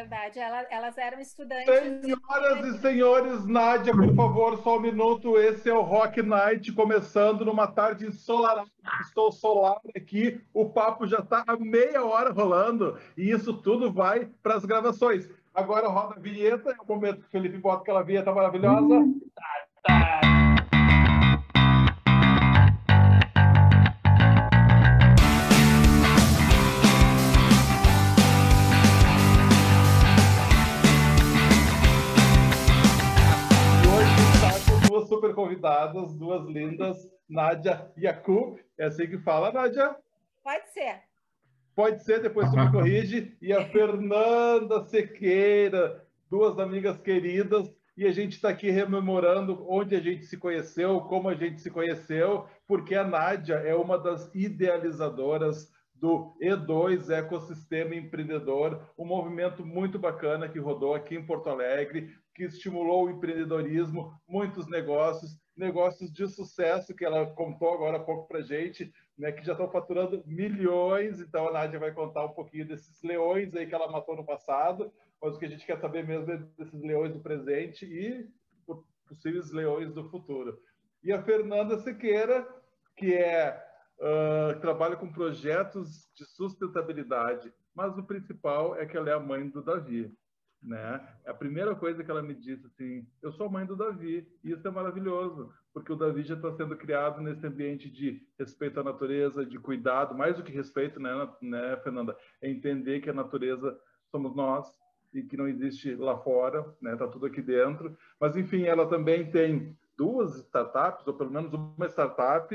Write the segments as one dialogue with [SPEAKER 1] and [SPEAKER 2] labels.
[SPEAKER 1] verdade. Ela, elas eram estudantes.
[SPEAKER 2] Senhoras e senhores, Nádia, por favor, só um minuto. Esse é o Rock Night, começando numa tarde ensolarada. Estou solar aqui, o papo já está há meia hora rolando e isso tudo vai para as gravações. Agora roda a vinheta, é o momento que o Felipe bota aquela vinheta maravilhosa. Hum. Tá, tá. Convidadas, duas lindas, Nádia e Yakub. É assim que fala, Nádia?
[SPEAKER 1] Pode ser.
[SPEAKER 2] Pode ser, depois tu me corrige. E a Fernanda Sequeira, duas amigas queridas. E a gente está aqui rememorando onde a gente se conheceu, como a gente se conheceu, porque a Nádia é uma das idealizadoras do E2 Ecossistema Empreendedor, um movimento muito bacana que rodou aqui em Porto Alegre, que estimulou o empreendedorismo, muitos negócios, negócios de sucesso que ela contou agora há pouco para gente, né, que já estão faturando milhões. Então a Nádia vai contar um pouquinho desses leões aí que ela matou no passado, mas o que a gente quer saber mesmo é desses leões do presente e possíveis leões do futuro. E a Fernanda Sequeira, que é uh, trabalha com projetos de sustentabilidade, mas o principal é que ela é a mãe do Davi né? A primeira coisa que ela me disse assim, eu sou mãe do Davi e isso é maravilhoso, porque o Davi já está sendo criado nesse ambiente de respeito à natureza, de cuidado, mais do que respeito, né, né, Fernanda? É entender que a natureza somos nós e que não existe lá fora, né? Tá tudo aqui dentro. Mas enfim, ela também tem duas startups, ou pelo menos uma startup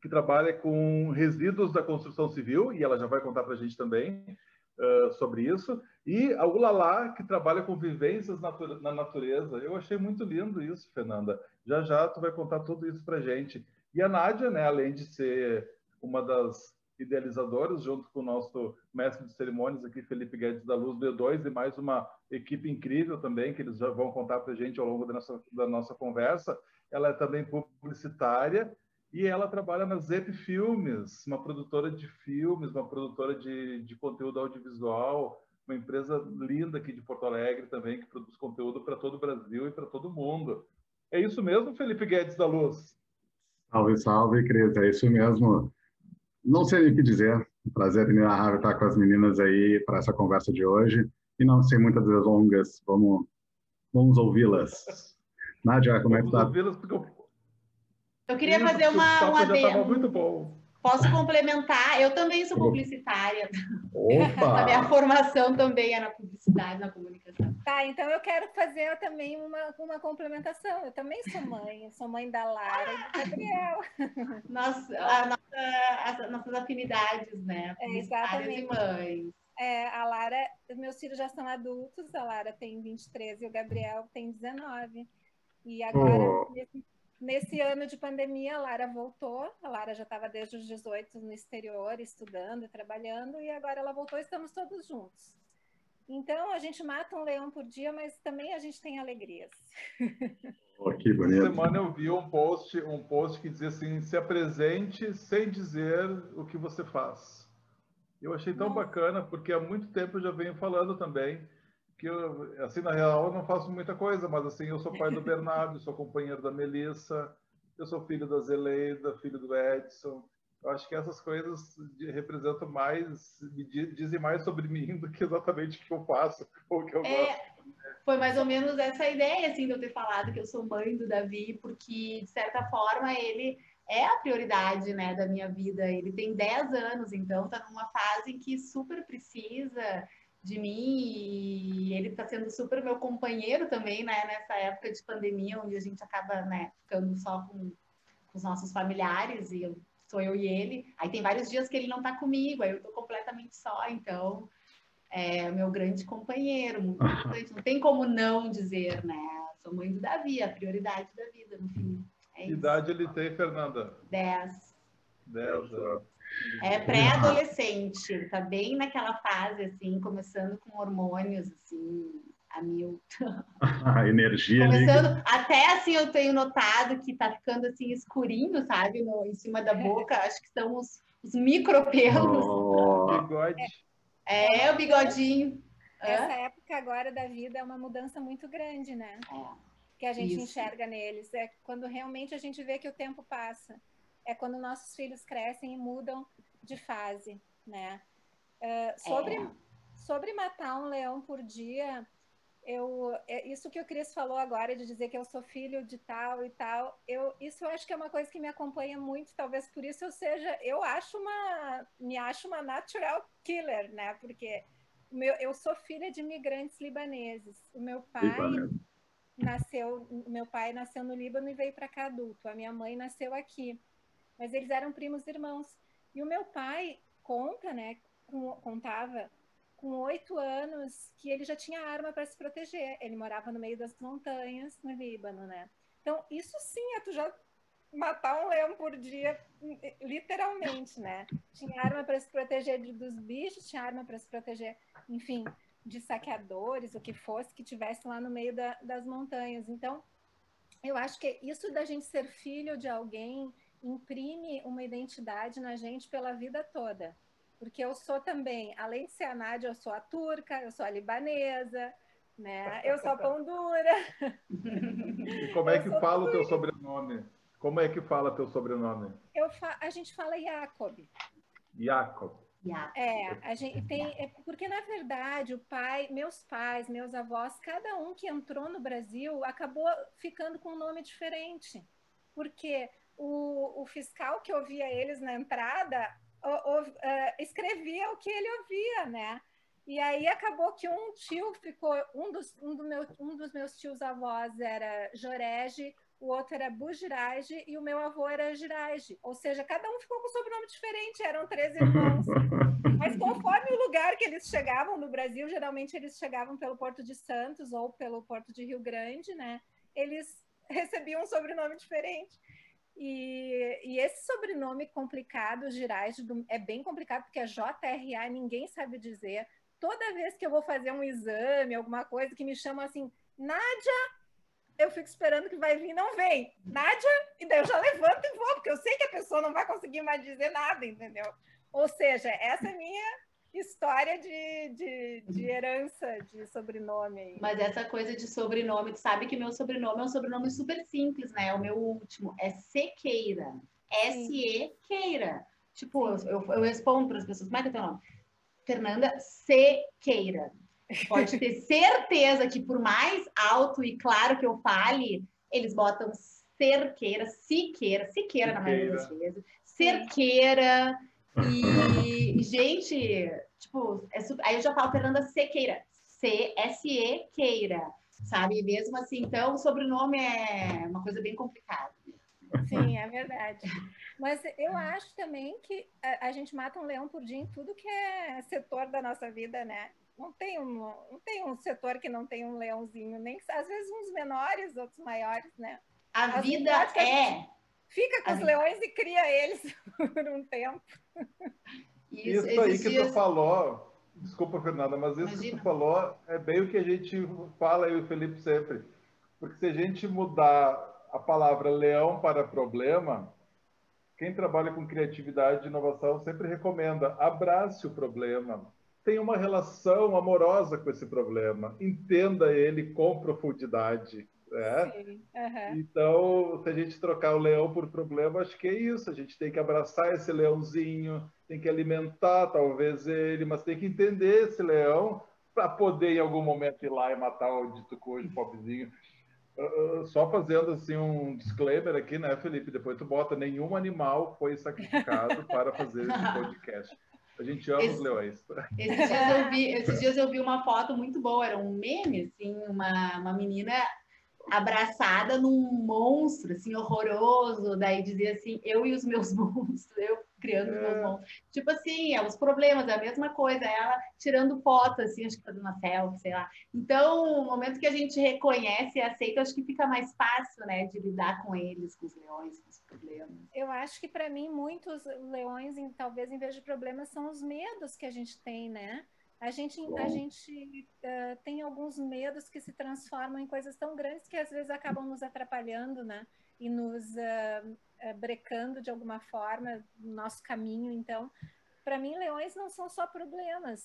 [SPEAKER 2] que trabalha com resíduos da construção civil e ela já vai contar para a gente também uh, sobre isso. E a Ulalá, que trabalha com vivências na natureza. Eu achei muito lindo isso, Fernanda. Já já tu vai contar tudo isso para gente. E a Nádia, né, além de ser uma das idealizadoras, junto com o nosso mestre de cerimônias aqui, Felipe Guedes da Luz B2, e mais uma equipe incrível também, que eles já vão contar para gente ao longo da nossa, da nossa conversa. Ela é também publicitária e ela trabalha na Zep Filmes, uma produtora de filmes, uma produtora de, de conteúdo audiovisual, uma empresa linda aqui de Porto Alegre também, que produz conteúdo para todo o Brasil e para todo mundo. É isso mesmo, Felipe Guedes da Luz?
[SPEAKER 3] Salve, salve, Cris, é isso mesmo. Não sei o que dizer, prazer inenarrável estar com as meninas aí para essa conversa de hoje. E não sem muitas delongas, vamos, vamos ouvi-las. Nádia, como é que tá? ouvi-las
[SPEAKER 1] porque eu... eu queria fazer uma, uma
[SPEAKER 2] adendo. muito bom.
[SPEAKER 1] Posso complementar? Eu também sou publicitária.
[SPEAKER 3] Opa!
[SPEAKER 1] A minha formação também é na publicidade, na comunicação. Tá, então eu quero fazer também uma, uma complementação. Eu também sou mãe, eu sou mãe da Lara e do Gabriel. Nossa, a nossa, as nossas afinidades, né? É, exatamente. e mães. É, a Lara, meus filhos já são adultos, a Lara tem 23 e o Gabriel tem 19. E agora, oh. nesse Nesse ano de pandemia, a Lara voltou. A Lara já estava desde os 18 no exterior, estudando e trabalhando, e agora ela voltou e estamos todos juntos. Então, a gente mata um leão por dia, mas também a gente tem alegrias.
[SPEAKER 3] Oh, que bonito.
[SPEAKER 2] Essa semana eu vi um post, um post que dizia assim: se apresente sem dizer o que você faz. Eu achei tão Nossa. bacana, porque há muito tempo eu já venho falando também que eu, assim, na real, eu não faço muita coisa, mas assim, eu sou pai do Bernardo, sou companheiro da Melissa, eu sou filho da Zeleida, filho do Edson. Eu acho que essas coisas representam mais, dizem mais sobre mim do que exatamente o que eu faço ou o que eu é, gosto.
[SPEAKER 1] Foi mais ou menos essa ideia, assim, de eu ter falado que eu sou mãe do Davi, porque, de certa forma, ele é a prioridade, né, da minha vida. Ele tem 10 anos, então tá numa fase em que super precisa de mim e ele está sendo super meu companheiro também, né, nessa época de pandemia, onde a gente acaba, né, ficando só com, com os nossos familiares e eu, sou eu e ele. Aí tem vários dias que ele não está comigo, aí eu estou completamente só, então é meu grande companheiro, muito importante. Não tem como não dizer, né? Sou mãe do Davi, a prioridade da vida, no fim.
[SPEAKER 2] É que idade ele tem, Fernanda?
[SPEAKER 1] Dez.
[SPEAKER 2] Dez anos.
[SPEAKER 1] É pré-adolescente, ele tá bem naquela fase, assim, começando com hormônios, assim, a mil.
[SPEAKER 3] A energia
[SPEAKER 1] Começando, até assim eu tenho notado que tá ficando assim escurinho, sabe, no, em cima da boca, acho que são os, os micropelos.
[SPEAKER 2] Oh. Bigode.
[SPEAKER 1] É, é, o bigodinho. essa época agora da vida é uma mudança muito grande, né? É. Que a gente Isso. enxerga neles. É quando realmente a gente vê que o tempo passa. É quando nossos filhos crescem e mudam de fase, né? Uh, sobre, é. sobre matar um leão por dia, eu é, isso que o Cris falou agora de dizer que eu sou filho de tal e tal, eu isso eu acho que é uma coisa que me acompanha muito, talvez por isso eu seja, eu acho uma me acho uma natural killer, né? Porque meu, eu sou filha de imigrantes libaneses. O meu pai nasceu, meu pai nasceu no Líbano e veio para cá adulto. A minha mãe nasceu aqui, mas eles eram primos irmãos. E o meu pai conta, né? Contava com oito anos que ele já tinha arma para se proteger. Ele morava no meio das montanhas no Líbano, né? Então, isso sim é tu já matar um leão por dia, literalmente, né? Tinha arma para se proteger dos bichos, tinha arma para se proteger, enfim, de saqueadores, o que fosse que tivesse lá no meio da, das montanhas. Então, eu acho que isso da gente ser filho de alguém imprime uma identidade na gente pela vida toda porque eu sou também, além de ser a Nádia, eu sou a turca, eu sou a libanesa, né? Eu sou a pão dura.
[SPEAKER 2] E como é que fala o teu sobrenome? Como é que fala teu sobrenome?
[SPEAKER 1] Eu fa... A gente fala Jacob.
[SPEAKER 2] Jacob.
[SPEAKER 1] É, a gente tem, é porque na verdade o pai, meus pais, meus avós, cada um que entrou no Brasil acabou ficando com um nome diferente, porque o, o fiscal que ouvia eles na entrada uh, escrevia o que ele ouvia, né? E aí acabou que um tio ficou, um dos, um do meu, um dos meus tios avós era Jorege, o outro era Bujirage e o meu avô era Girage. Ou seja, cada um ficou com um sobrenome diferente, eram três irmãos. Mas conforme o lugar que eles chegavam no Brasil, geralmente eles chegavam pelo Porto de Santos ou pelo Porto de Rio Grande, né? Eles recebiam um sobrenome diferente. E, e, esse sobrenome complicado, Girais, é bem complicado, porque é JRA, ninguém sabe dizer. Toda vez que eu vou fazer um exame, alguma coisa que me chamam assim, Nádia, eu fico esperando que vai vir, não vem. Nádia, e daí eu já levanto e vou, porque eu sei que a pessoa não vai conseguir mais dizer nada, entendeu? Ou seja, essa é minha história de, de, de, herança de sobrenome.
[SPEAKER 4] Mas essa coisa de sobrenome, tu sabe que meu sobrenome é um sobrenome super simples, né? O meu último é Sequeira. S-E Queira. Tipo, eu, eu, respondo para as pessoas, como é que é teu nome? Fernanda Sequeira. Pode ter certeza que por mais alto e claro que eu fale, eles botam cerqueira, siqueira, siqueira na maioria das vezes, cerqueira, e, gente, tipo, é super... aí eu já falo Fernanda Sequeira, C-S-E Queira, sabe? Mesmo assim, então o sobrenome é uma coisa bem complicada.
[SPEAKER 1] Sim, é verdade. Mas eu acho também que a, a, gente mata um leão por dia em tudo que é setor da nossa vida, né? Não tem um, não tem um setor que não tem um leãozinho, nem às vezes uns menores, outros maiores, né?
[SPEAKER 4] A As vida é.
[SPEAKER 1] Fica com os leões e cria eles por um tempo.
[SPEAKER 2] Isso, isso aí que dias... tu falou, desculpa, Fernanda, mas isso Imagina. que tu falou é bem o que a gente fala, eu e o Felipe sempre. Porque se a gente mudar a palavra leão para problema, quem trabalha com criatividade e inovação sempre recomenda abrace o problema, tenha uma relação amorosa com esse problema, entenda ele com profundidade. Né? Uhum. Então, se a gente trocar o leão por problema, acho que é isso. A gente tem que abraçar esse leãozinho, tem que alimentar talvez ele, mas tem que entender esse leão para poder em algum momento ir lá e matar o dito cojo, pobrezinho. Uh, só fazendo assim um disclaimer aqui, né, Felipe? Depois tu bota nenhum animal foi sacrificado para fazer esse podcast. A gente ama Esse, os leões.
[SPEAKER 4] Esses dias, eu vi, esses dias eu vi uma foto muito boa, era um meme, assim, uma, uma menina abraçada num monstro, assim, horroroso. Daí dizia assim, eu e os meus monstros, eu criando os meus é. monstros. Tipo assim, é os problemas, é a mesma coisa. Ela tirando foto, assim, acho que fazendo uma selfie, sei lá. Então, no momento que a gente reconhece e aceita, acho que fica mais fácil, né, de lidar com eles, com os leões, com os problemas.
[SPEAKER 1] Eu acho que para mim, muitos leões, talvez em vez de problemas, são os medos que a gente tem, né? A gente, a gente uh, tem alguns medos que se transformam em coisas tão grandes que às vezes acabam nos atrapalhando, né? E nos uh, uh, brecando de alguma forma no nosso caminho. Então, para mim, leões não são só problemas.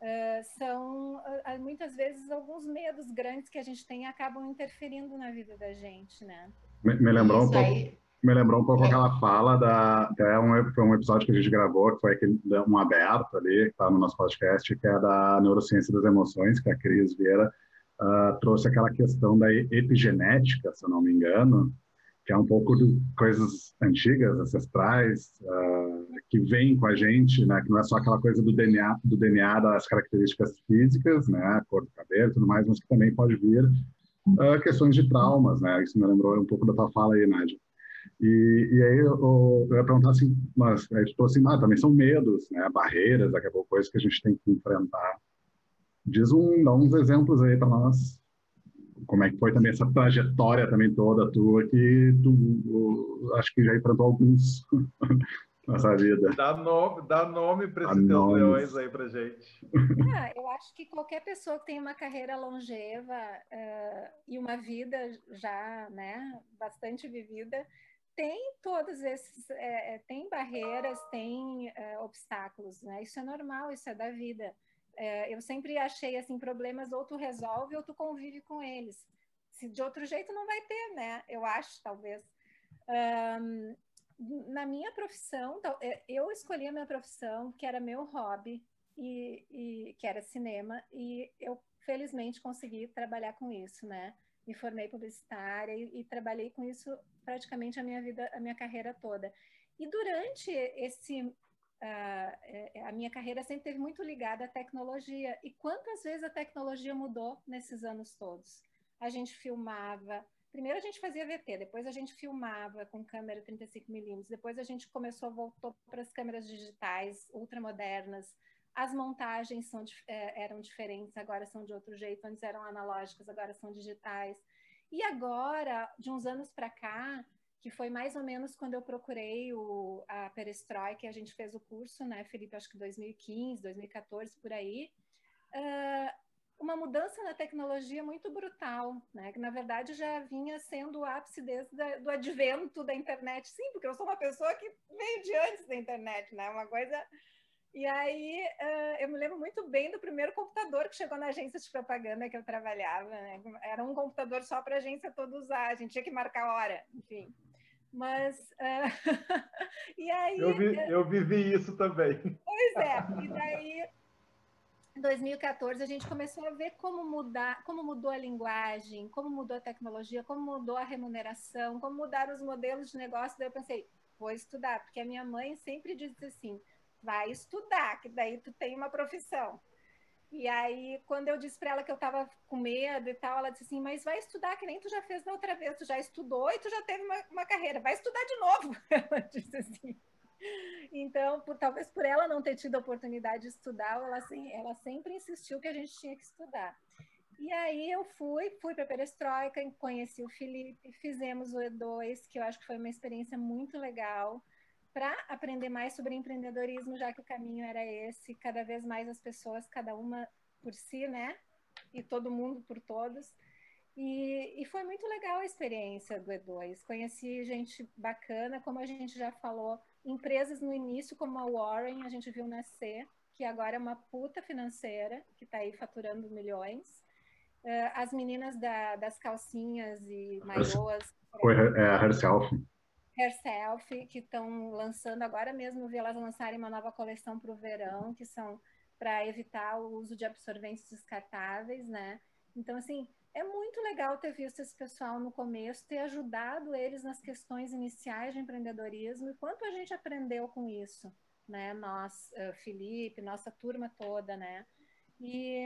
[SPEAKER 1] uh, são uh, muitas vezes alguns medos grandes que a gente tem acabam interferindo na vida da gente, né?
[SPEAKER 3] Me, me lembrou Isso um pouco. Aí me lembrou um pouco é. aquela fala da até um, foi um episódio que a gente gravou que foi aquele um aberto ali que está no nosso podcast que é da neurociência das emoções que a Cris Vieira uh, trouxe aquela questão da epigenética se eu não me engano que é um pouco de coisas antigas ancestrais uh, que vêm com a gente né que não é só aquela coisa do DNA do DNA das características físicas né a cor do cabelo e tudo mais mas que também pode vir uh, questões de traumas né isso me lembrou um pouco da tua fala aí Nádia e, e aí eu, eu ia perguntar assim, mas aí tu assim, ah, também são medos, né, barreiras, daqui a pouco coisas que a gente tem que enfrentar. Diz um, dá uns exemplos aí para nós. Como é que foi também essa trajetória também toda tua que tu acho que já enfrentou alguns nessa vida.
[SPEAKER 2] Dá nome, dá nome para esses teus leões aí para gente.
[SPEAKER 1] Ah, eu acho que qualquer pessoa que tem uma carreira longeva uh, e uma vida já, né, bastante vivida, tem todos esses, é, é, tem barreiras, tem é, obstáculos, né? Isso é normal, isso é da vida. É, eu sempre achei assim problemas ou tu resolve ou tu convive com eles. Se de outro jeito não vai ter, né? Eu acho, talvez. Um, na minha profissão, é, eu escolhi a minha profissão que era meu hobby e, e que era cinema e eu felizmente consegui trabalhar com isso, né? Me formei publicitária e, e, trabalhei com isso praticamente a minha vida, a minha carreira toda. E durante esse uh, a minha carreira sempre teve muito ligada à tecnologia. E quantas vezes a tecnologia mudou nesses anos todos? A gente filmava, primeiro a gente fazia VT, depois a gente filmava com câmera 35 milímetros, depois a gente começou voltou para as câmeras digitais ultramodernas. As montagens são, é, eram diferentes, agora são de outro jeito. Antes eram analógicas, agora são digitais. E agora, de uns anos para cá, que foi mais ou menos quando eu procurei o, a Perestroika, a gente fez o curso, né, Felipe, acho que 2015, 2014, por aí, uh, uma mudança na tecnologia muito brutal, né, que na verdade já vinha sendo o ápice desde da, do advento da internet. Sim, porque eu sou uma pessoa que veio de antes da internet, né, uma coisa e aí eu me lembro muito bem do primeiro computador que chegou na agência de propaganda que eu trabalhava. Né? Era um computador só para a agência toda usar, a gente tinha que marcar hora, enfim. Mas uh, e aí
[SPEAKER 2] eu, vi, eu vivi isso também.
[SPEAKER 1] Pois é. E daí em 2014 a gente começou a ver como mudar, como mudou a linguagem, como mudou a tecnologia, como mudou a remuneração, como mudaram os modelos de negócio. Daí eu pensei, vou estudar, porque a minha mãe sempre disse assim: vai estudar, que daí tu tem uma profissão. E aí, quando eu disse para ela que eu estava com medo e tal, ela disse assim: Mas vai estudar, que nem tu já fez da outra vez, tu já estudou e tu já teve uma, uma carreira, vai estudar de novo. Ela disse assim. Então, por, talvez por ela não ter tido a oportunidade de estudar, ela, assim, ela sempre insistiu que a gente tinha que estudar. E aí eu fui, fui para a Perestroika, conheci o Felipe, fizemos o E2, que eu acho que foi uma experiência muito legal para aprender mais sobre empreendedorismo, já que o caminho era esse, cada vez mais as pessoas, cada uma por si, né? E todo mundo por todos. E, e foi muito legal a experiência do E2. Conheci gente bacana, como a gente já falou, empresas no início, como a Warren, a gente viu nascer, que agora é uma puta financeira, que está aí faturando milhões. Uh, as meninas da, das calcinhas e maiôs.
[SPEAKER 3] Foi é, a Herself.
[SPEAKER 1] Herself, que estão lançando agora mesmo, vi elas lançarem uma nova coleção para o verão, que são para evitar o uso de absorventes descartáveis, né? Então, assim, é muito legal ter visto esse pessoal no começo, ter ajudado eles nas questões iniciais de empreendedorismo e quanto a gente aprendeu com isso, né? Nós, Felipe, nossa turma toda, né? E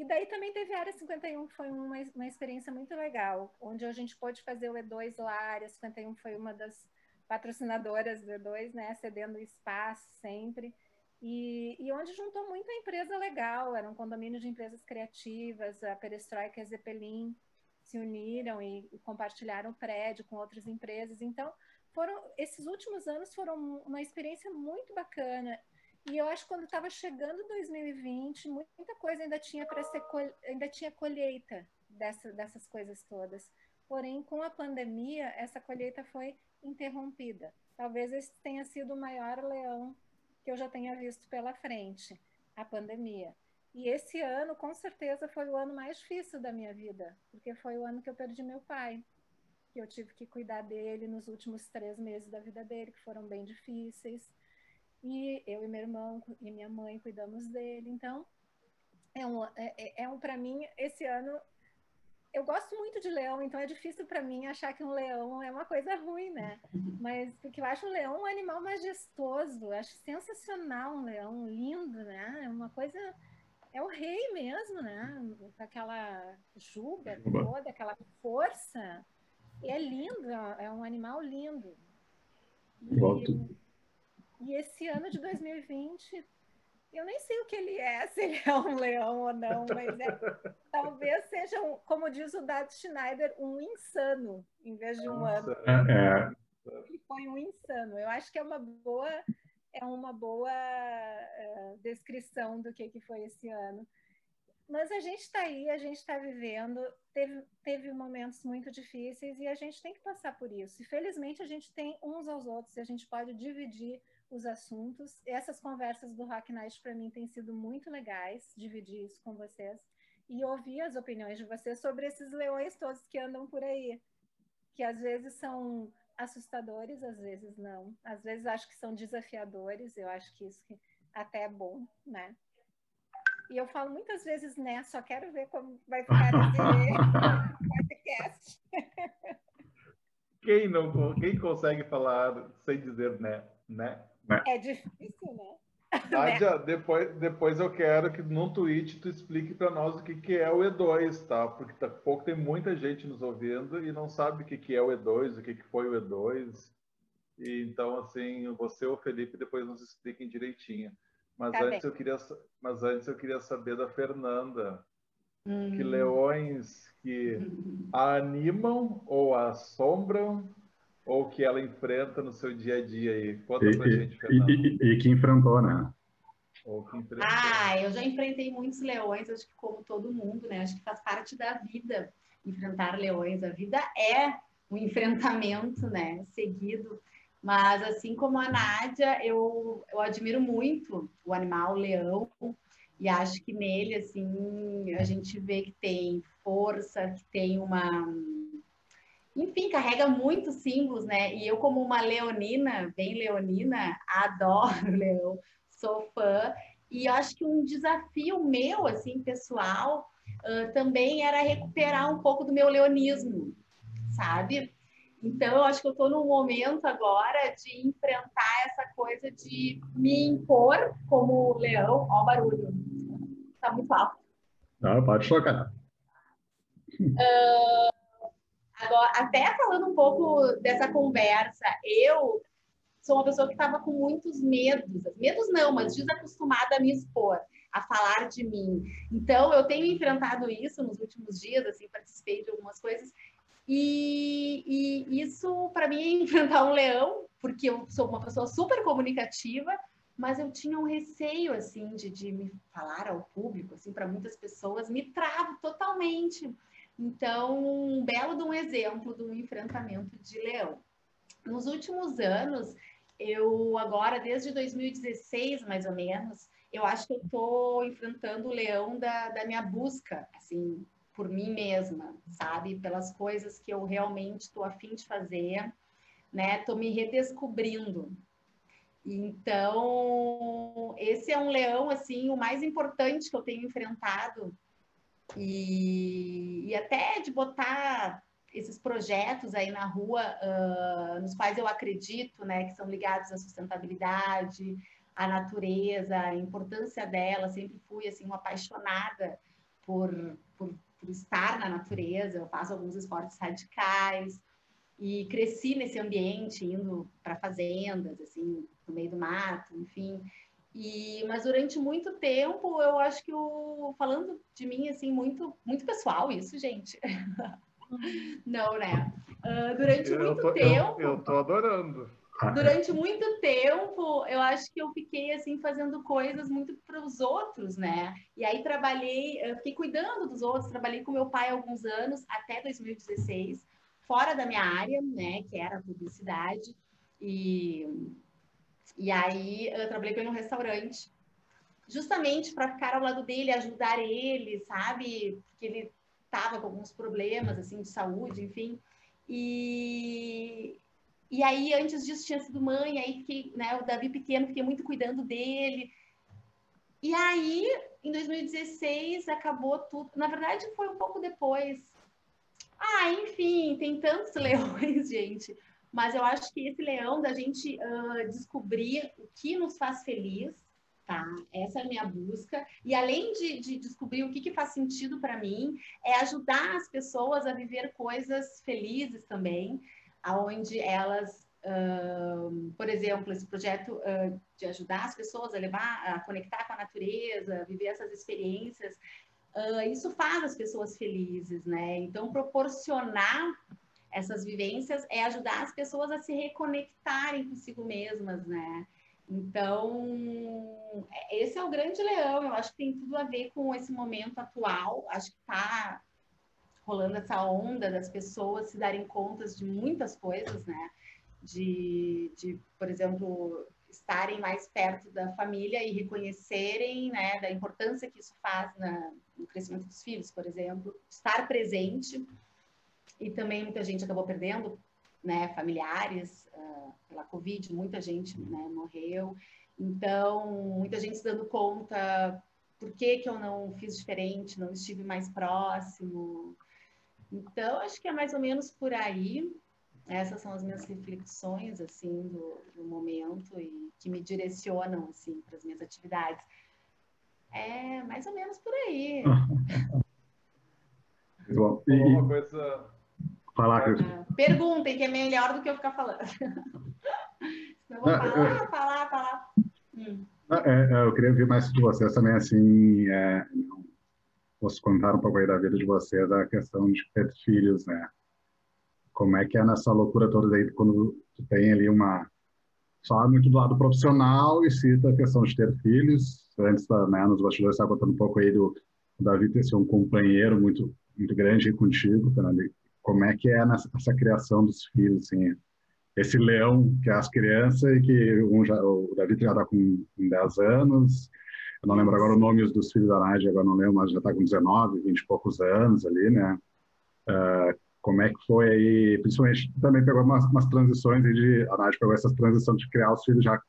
[SPEAKER 1] e daí também teve a Área 51, que foi uma, uma experiência muito legal, onde a gente pôde fazer o E2 lá. A Área 51 foi uma das patrocinadoras do E2, né, cedendo espaço sempre. E, e, onde juntou muita empresa legal, era um condomínio de empresas criativas, a Perestroika e a Zeppelin se uniram e, e compartilharam o prédio com outras empresas. Então, foram esses últimos anos foram uma experiência muito bacana e eu acho que quando estava chegando 2020, muita coisa ainda tinha para ser ainda tinha colheita dessa, dessas coisas todas. Porém, com a pandemia, essa colheita foi interrompida. Talvez esse tenha sido o maior leão que eu já tenha visto pela frente, a pandemia. E esse ano, com certeza, foi o ano mais difícil da minha vida, porque foi o ano que eu perdi meu pai, que eu tive que cuidar dele nos últimos três meses da vida dele, que foram bem difíceis. E eu e meu irmão e minha mãe cuidamos dele. Então, é um, é, é, é um para mim, esse ano eu gosto muito de leão, então é difícil para mim achar que um leão é uma coisa ruim, né? Mas porque eu acho o leão um animal majestoso, eu acho sensacional um leão, lindo, né? É uma coisa é o rei mesmo, né? Com aquela juba toda, aquela força. E é lindo, é um animal lindo. E, e esse ano de 2020 eu nem sei o que ele é, se ele é um leão ou não, mas é, talvez seja, um, como diz o Dad Schneider, um insano, em vez de um ano. É. Ele foi um insano. Eu acho que é uma boa, é uma boa uh, descrição do que, que foi esse ano. Mas a gente está aí, a gente está vivendo, teve, teve momentos muito difíceis e a gente tem que passar por isso. E felizmente a gente tem uns aos outros e a gente pode dividir os assuntos. Essas conversas do Rock Night para mim têm sido muito legais, dividir isso com vocês e ouvir as opiniões de vocês sobre esses leões todos que andam por aí, que às vezes são assustadores, às vezes não. Às vezes acho que são desafiadores, eu acho que isso até é bom, né? E eu falo muitas vezes, né? Só quero ver como vai ficar esse podcast.
[SPEAKER 2] Quem não, quem consegue falar sem dizer né, né?
[SPEAKER 1] Né? É difícil, né?
[SPEAKER 2] Nádia, depois, depois eu quero que no tweet tu explique para nós o que, que é o E2, tá? Porque daqui a pouco tem muita gente nos ouvindo e não sabe o que, que é o E2, o que, que foi o E2. E, então, assim, você ou o Felipe depois nos expliquem direitinho. Mas, tá antes, eu queria, mas antes eu queria saber da Fernanda. Hum. Que leões que a animam ou a assombram ou que ela enfrenta no seu dia a dia aí? Conta e, pra gente, Fernanda.
[SPEAKER 3] E, e, e, que enfrentou, né?
[SPEAKER 4] Ou que enfrentou. Ah, eu já enfrentei muitos leões, acho que como todo mundo, né? Acho que faz parte da vida enfrentar leões. A vida é um enfrentamento, né? Seguido. Mas assim como a Nádia, eu, eu admiro muito o animal o leão e acho que nele, assim, a gente vê que tem força, que tem uma enfim, carrega muitos símbolos, né? E eu, como uma leonina, bem leonina, adoro leão, sou fã. E eu acho que um desafio meu, assim, pessoal, uh, também era recuperar um pouco do meu leonismo, sabe? Então, eu acho que eu estou num momento agora de enfrentar essa coisa de me impor como leão. Ó, o barulho. Tá muito alto.
[SPEAKER 3] Não, pode chocar.
[SPEAKER 4] Uh, Agora, até falando um pouco dessa conversa, eu sou uma pessoa que estava com muitos medos, medos não, mas desacostumada a me expor, a falar de mim. Então, eu tenho enfrentado isso nos últimos dias, assim, participei de algumas coisas, e, e isso, para mim, é enfrentar um leão, porque eu sou uma pessoa super comunicativa, mas eu tinha um receio, assim, de, de me falar ao público, assim, para muitas pessoas, me travo totalmente. Então, um belo de um exemplo de um enfrentamento de leão. Nos últimos anos, eu agora, desde 2016, mais ou menos, eu acho que eu estou enfrentando o leão da, da minha busca, assim, por mim mesma, sabe? Pelas coisas que eu realmente estou afim de fazer, né? Estou me redescobrindo. Então, esse é um leão, assim, o mais importante que eu tenho enfrentado e, e até de botar esses projetos aí na rua, uh, nos quais eu acredito, né, que são ligados à sustentabilidade, à natureza, à importância dela. Sempre fui assim uma apaixonada por, por, por estar na natureza. Eu faço alguns esportes radicais e cresci nesse ambiente, indo para fazendas, assim, no meio do mato, enfim. E, mas durante muito tempo, eu acho que o falando de mim assim muito muito pessoal isso, gente. Não, né? Uh, durante eu muito
[SPEAKER 2] tô,
[SPEAKER 4] tempo.
[SPEAKER 2] Eu, eu tô adorando.
[SPEAKER 4] Durante muito tempo, eu acho que eu fiquei assim fazendo coisas muito para os outros, né? E aí trabalhei, eu fiquei cuidando dos outros, trabalhei com meu pai alguns anos até 2016, fora da minha área, né, que era a publicidade. E e aí eu trabalhei num restaurante. justamente para ficar ao lado dele, ajudar ele, sabe? Porque ele estava com alguns problemas assim de saúde, enfim. E, e aí, antes disso, tinha sido mãe, aí fiquei, né, o Davi pequeno, fiquei muito cuidando dele. E aí, em 2016, acabou tudo. Na verdade, foi um pouco depois. Ah, enfim, tem tantos leões, gente. Mas eu acho que esse leão da gente uh, descobrir o que nos faz feliz, tá? Essa é a minha busca. E além de, de descobrir o que, que faz sentido para mim, é ajudar as pessoas a viver coisas felizes também, aonde elas Uh, por exemplo, esse projeto uh, de ajudar as pessoas a levar, a conectar com a natureza, viver essas experiências, uh, isso faz as pessoas felizes, né? Então, proporcionar essas vivências é ajudar as pessoas a se reconectarem consigo mesmas, né? Então, esse é o grande leão. Eu acho que tem tudo a ver com esse momento atual. Acho que está rolando essa onda das pessoas se darem contas de muitas coisas, né? De, de, por exemplo, estarem mais perto da família e reconhecerem, né, da importância que isso faz na, no crescimento dos filhos, por exemplo, estar presente. E também muita gente acabou perdendo né, familiares uh, pela Covid, muita gente né, morreu. Então, muita gente se dando conta por que, que eu não fiz diferente, não estive mais próximo. Então, acho que é mais ou menos por aí. Essas são as minhas reflexões, assim, do, do momento e que me direcionam, assim, para as minhas atividades. É mais ou menos por aí.
[SPEAKER 3] Bom, uma coisa Falar,
[SPEAKER 4] Cris. perguntem, que é melhor do que eu ficar falando. Senão eu vou falar, falar, falar. Hum.
[SPEAKER 3] É, é, eu queria ouvir mais de vocês também, assim, é, posso contar um pouco aí da vida de vocês, a questão de ter filhos, né? Como é que é nessa loucura toda aí, quando tu tem ali uma... Só muito do lado profissional e cita a questão de ter filhos. Antes, da, né, nos bastidores, estava contando um pouco aí do, do Davi ter sido um companheiro muito, muito grande contigo, Fernando, como é que é nessa, essa criação dos filhos, assim, esse leão que é as crianças e que um já, o David já está com, com 10 anos, eu não lembro agora o nome dos filhos da Nádia, agora não lembro, mas já está com 19, 20 e poucos anos ali, né? Uh, como é que foi aí, principalmente também pegou umas, umas transições de, a Nádia pegou essas transições de criar os filhos já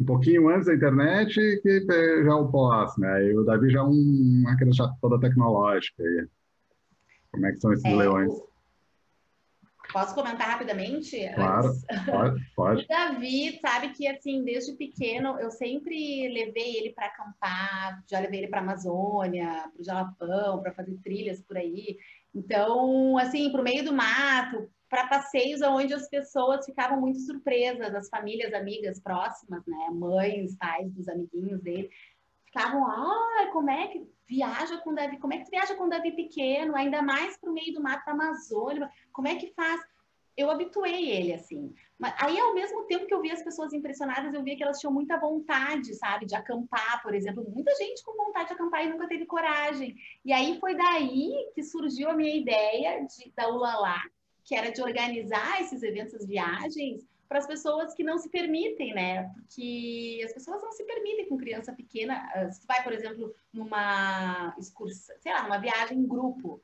[SPEAKER 3] um pouquinho antes da internet que já o pós, né? E o Davi já é um, uma criança toda tecnológica aí. Como é que são esses é, leões?
[SPEAKER 4] Posso comentar rapidamente?
[SPEAKER 3] Claro, pode, pode.
[SPEAKER 4] O Davi sabe que, assim, desde pequeno, eu sempre levei ele para acampar, já levei ele para a Amazônia, para o Jalapão, para fazer trilhas por aí. Então, assim, para o meio do mato, para passeios onde as pessoas ficavam muito surpresas, as famílias, amigas próximas, né? Mães, pais dos amiguinhos dele ficavam, ai, como é que viaja com Davi, como é que viaja com Davi pequeno, ainda mais para o meio do mato da Amazônia, como é que faz? Eu habituei ele, assim. Mas aí, ao mesmo tempo que eu via as pessoas impressionadas, eu via que elas tinham muita vontade, sabe, de acampar, por exemplo. Muita gente com vontade de acampar e nunca teve coragem. E aí foi daí que surgiu a minha ideia de, da Ulalá, que era de organizar esses eventos, as viagens, para as pessoas que não se permitem, né? Porque as pessoas não se permitem com criança pequena. Ah, se tu vai, por exemplo, numa excursão, sei lá, numa viagem em grupo,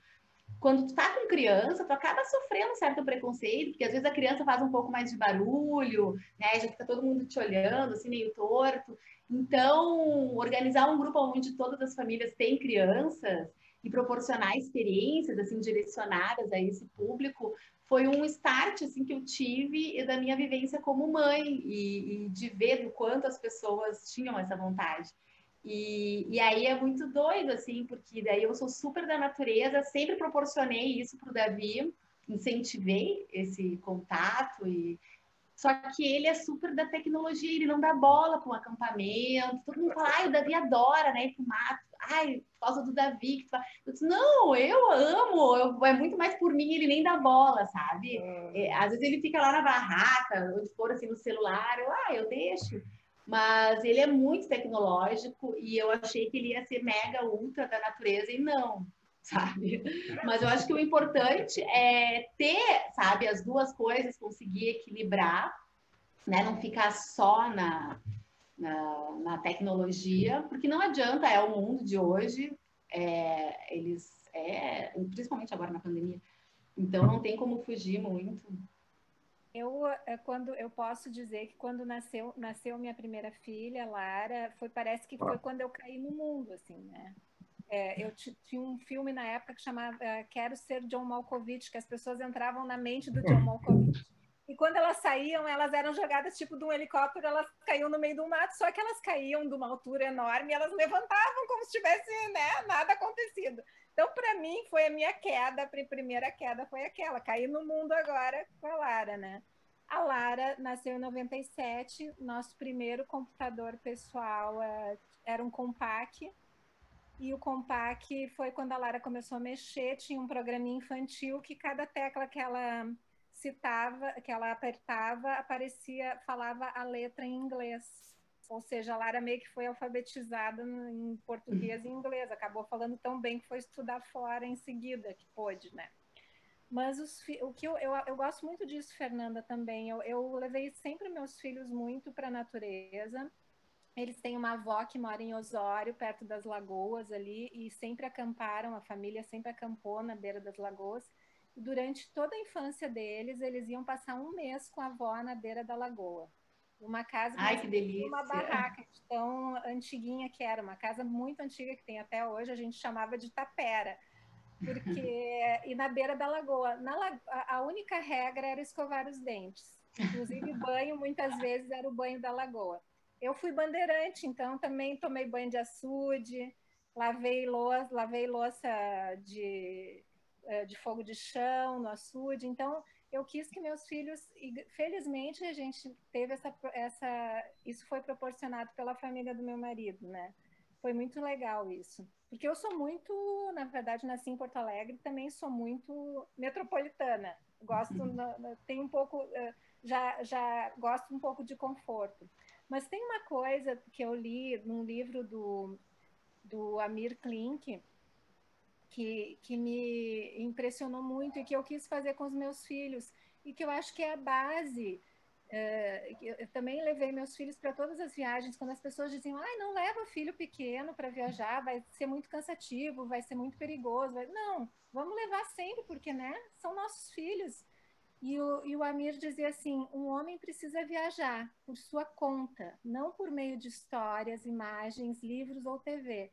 [SPEAKER 4] quando tu tá com criança, tu acaba sofrendo certo preconceito, porque às vezes a criança faz um pouco mais de barulho, né? Já fica todo mundo te olhando, assim, meio torto. Então, organizar um grupo onde todas as famílias têm crianças e proporcionar experiências, assim, direcionadas a esse público, foi um start assim que eu tive da minha vivência como mãe e, e de ver do quanto as pessoas tinham essa vontade. E, e, aí é muito doido, assim, porque daí eu sou super da natureza, sempre proporcionei isso para o Davi, incentivei esse contato e só que ele é super da tecnologia, ele não dá bola para um acampamento. Todo mundo fala, ai, o Davi adora, né, ir pro mato. Ai, por causa do Davi. Que eu disse, não, eu amo, eu, é muito mais por mim, ele nem dá bola, sabe? Ah. É, às vezes ele fica lá na barraca, onde for assim no celular, eu, ah, eu deixo. Mas ele é muito tecnológico e eu achei que ele ia ser mega ultra da natureza e não sabe? Mas eu acho que o importante é ter, sabe, as duas coisas, conseguir equilibrar, né? Não ficar só na, na, na, tecnologia, porque não adianta, é o mundo de hoje, é, eles, é, principalmente agora na pandemia, então não tem como fugir muito.
[SPEAKER 1] Eu, é, quando eu posso dizer que quando nasceu, nasceu minha primeira filha, Lara, foi parece que foi quando eu caí no mundo, assim, né? É, eu tinha um filme na época que chamava Quero Ser John Malkovich, que as pessoas entravam na mente do John Malkovich. E quando elas saíam, elas eram jogadas tipo de um helicóptero, elas caíam no meio do mato, só que elas caíam de uma altura enorme elas levantavam como se tivesse né, nada acontecido. Então, para mim, foi a minha queda, a primeira queda foi aquela, cair no mundo agora com a Lara, né? A Lara nasceu em 97, nosso primeiro computador pessoal é, era um Compaq, e o Compaq foi quando a Lara começou a mexer, tinha um programinha infantil que cada tecla que ela citava, que ela apertava, aparecia, falava a letra em inglês. Ou seja, a Lara meio que foi alfabetizada em português e inglês, acabou falando tão bem que foi estudar fora em seguida, que pôde, né? Mas os, o que eu, eu, eu, gosto muito disso, Fernanda, também. Eu, eu levei sempre meus filhos muito para a natureza. Eles têm uma avó que mora em Osório, perto das lagoas ali, e sempre acamparam, a família sempre acampou na beira das lagoas durante toda a infância deles, eles iam passar um mês com a avó na beira da lagoa. Uma casa
[SPEAKER 4] Ai, que delícia.
[SPEAKER 1] uma barraca tão antiguinha que era, uma casa muito antiga que tem até hoje, a gente chamava de tapera. Porque e na beira da lagoa, na a única regra era escovar os dentes. Inclusive banho muitas vezes era o banho da lagoa. Eu fui bandeirante, então também tomei banho de açude, lavei louça, lavei louça de é, de fogo de chão, no açude. Então, eu quis que meus filhos, e felizmente a gente teve essa, essa, isso foi proporcionado pela família do meu marido, né? Foi muito legal isso. Porque eu sou muito, na verdade, nasci em Porto Alegre, também sou muito metropolitana. Gosto, uhum. tem um pouco, é, já, já gosto um pouco de conforto. Mas tem uma coisa que eu li num livro do, do Amir Klink, que, que me impressionou muito e que eu quis fazer com os meus filhos e que eu acho que é a base. É, eu também levei meus filhos para todas as viagens, quando as pessoas diziam, ai, não leva filho pequeno para viajar, vai ser muito cansativo, vai ser muito perigoso. Não, vamos levar sempre, porque né, são nossos filhos. E o, e o Amir dizia assim: um homem precisa viajar por sua conta, não por meio de histórias, imagens, livros ou TV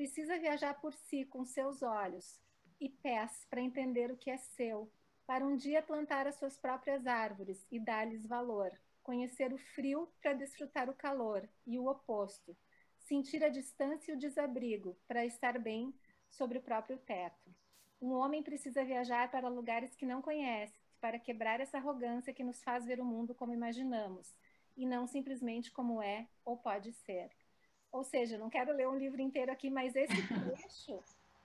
[SPEAKER 1] precisa viajar por si com seus olhos e pés para entender o que é seu, para um dia plantar as suas próprias árvores e dar-lhes valor, conhecer o frio para desfrutar o calor e o oposto, sentir a distância e o desabrigo para estar bem sobre o próprio teto. Um homem precisa viajar para lugares que não conhece, para quebrar essa arrogância que nos faz ver o mundo como imaginamos, e não simplesmente como é ou pode ser. Ou seja, não quero ler um livro inteiro aqui, mas esse trecho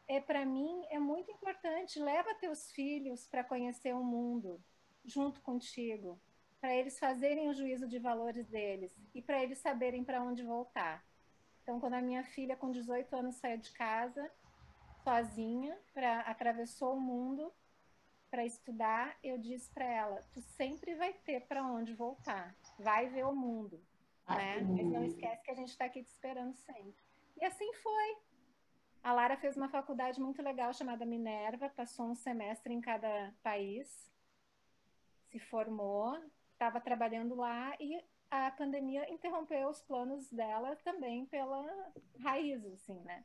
[SPEAKER 1] é para mim é muito importante. Leva teus filhos para conhecer o mundo junto contigo, para eles fazerem o juízo de valores deles e para eles saberem para onde voltar. Então, quando a minha filha com 18 anos saiu de casa sozinha, para atravessou o mundo para estudar, eu disse para ela: "Tu sempre vai ter para onde voltar. Vai ver o mundo né? Mas não esquece que a gente está aqui te esperando sempre. E assim foi. A Lara fez uma faculdade muito legal chamada Minerva, passou um semestre em cada país, se formou, estava trabalhando lá e a pandemia interrompeu os planos dela também pela raiz, assim, né?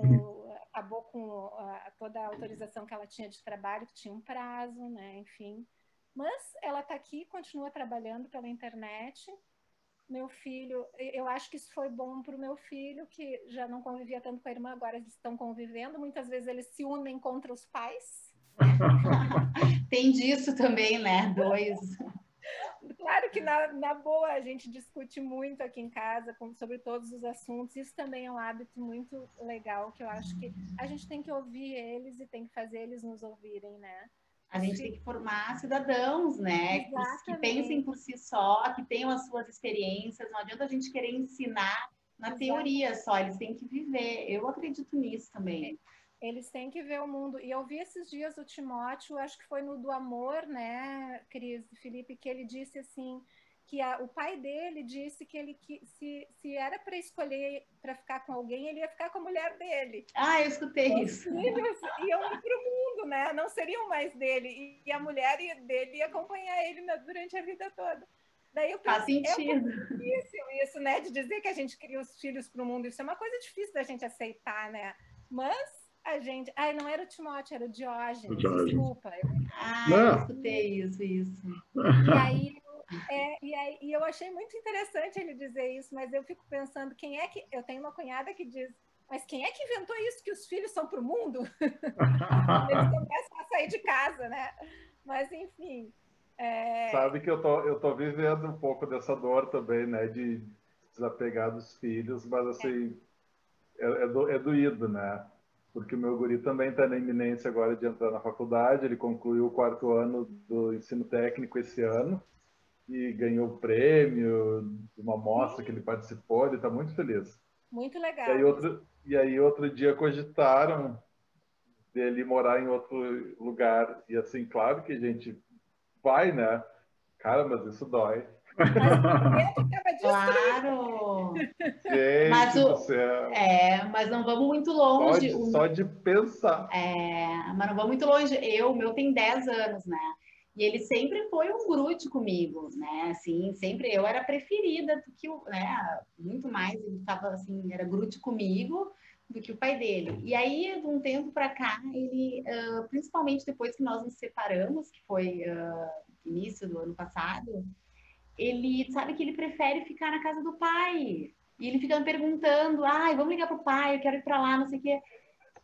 [SPEAKER 1] Com, acabou com a, toda a autorização que ela tinha de trabalho, que tinha um prazo, né? Enfim. Mas ela está aqui, continua trabalhando pela internet meu filho, eu acho que isso foi bom para o meu filho, que já não convivia tanto com a irmã, agora eles estão convivendo. Muitas vezes eles se unem contra os pais.
[SPEAKER 4] Tem disso também, né? Dois.
[SPEAKER 1] Claro que na, na, boa a gente discute muito aqui em casa com, sobre todos os assuntos. Isso também é um hábito muito legal que eu acho que a gente tem que ouvir eles e tem que fazer eles nos ouvirem, né?
[SPEAKER 4] A gente tem que formar cidadãos, né? Que, que, pensem por si só, que tenham as suas experiências. Não adianta a gente querer ensinar na Exatamente. teoria só, eles têm que viver. Eu acredito nisso também.
[SPEAKER 1] Eles têm que ver o mundo. E eu vi esses dias o Timóteo, acho que foi no do amor, né, Cris, Felipe, que ele disse assim que a, o pai dele disse que ele que se, se era para escolher para ficar com alguém, ele ia ficar com a mulher dele.
[SPEAKER 4] Ah, eu escutei Os isso.
[SPEAKER 1] filhos iam para o mundo, né? Não seriam mais dele. E, a mulher dele ia acompanhar ele na, durante a vida toda. Daí eu
[SPEAKER 4] pensei, Faz sentido.
[SPEAKER 1] É isso, isso, né? De dizer que a gente cria os filhos para o mundo, isso é uma coisa difícil da gente aceitar, né? Mas a gente. Ai, não era o Timóteo, era o Diógenes. Diógenes. Desculpa.
[SPEAKER 4] Ah, eu escutei isso, isso.
[SPEAKER 1] E aí é, e, aí, e eu achei muito interessante ele dizer isso, mas eu fico pensando, quem é que. Eu tenho uma cunhada que diz, mas quem é que inventou isso que os filhos são para o mundo? Eles começam a sair de casa, né? Mas, enfim. É...
[SPEAKER 2] Sabe que eu tô, eu tô vivendo um pouco dessa dor também, né? De desapegar dos filhos, mas assim, é, é, do, é doído, né? Porque o meu guri também está na iminência agora de entrar na faculdade, ele concluiu o quarto ano do ensino técnico esse ano e ganhou o prêmio de uma mostra que ele participou, ele está muito feliz.
[SPEAKER 1] Muito legal.
[SPEAKER 2] E aí, outro, e aí outro dia cogitaram dele morar em outro lugar. E assim, claro que a gente vai, né? Cara, mas isso dói.
[SPEAKER 4] claro!
[SPEAKER 2] Gente mas o, céu.
[SPEAKER 4] É, mas não vamos muito longe.
[SPEAKER 2] Só de, só de pensar.
[SPEAKER 4] É, mas não vamos muito longe. Eu, o meu tem 10 anos, né? E ele sempre foi um grude comigo, né? Assim, sempre eu era preferida do que o, né? Muito mais ele estava assim, era grude comigo do que o pai dele. E aí, de um tempo para cá, ele, uh, principalmente depois que nós nos separamos, que foi uh, início do ano passado, ele sabe que ele prefere ficar na casa do pai. E ele fica perguntando, ai, vamos ligar pro pai, eu quero ir para lá, não sei o quê.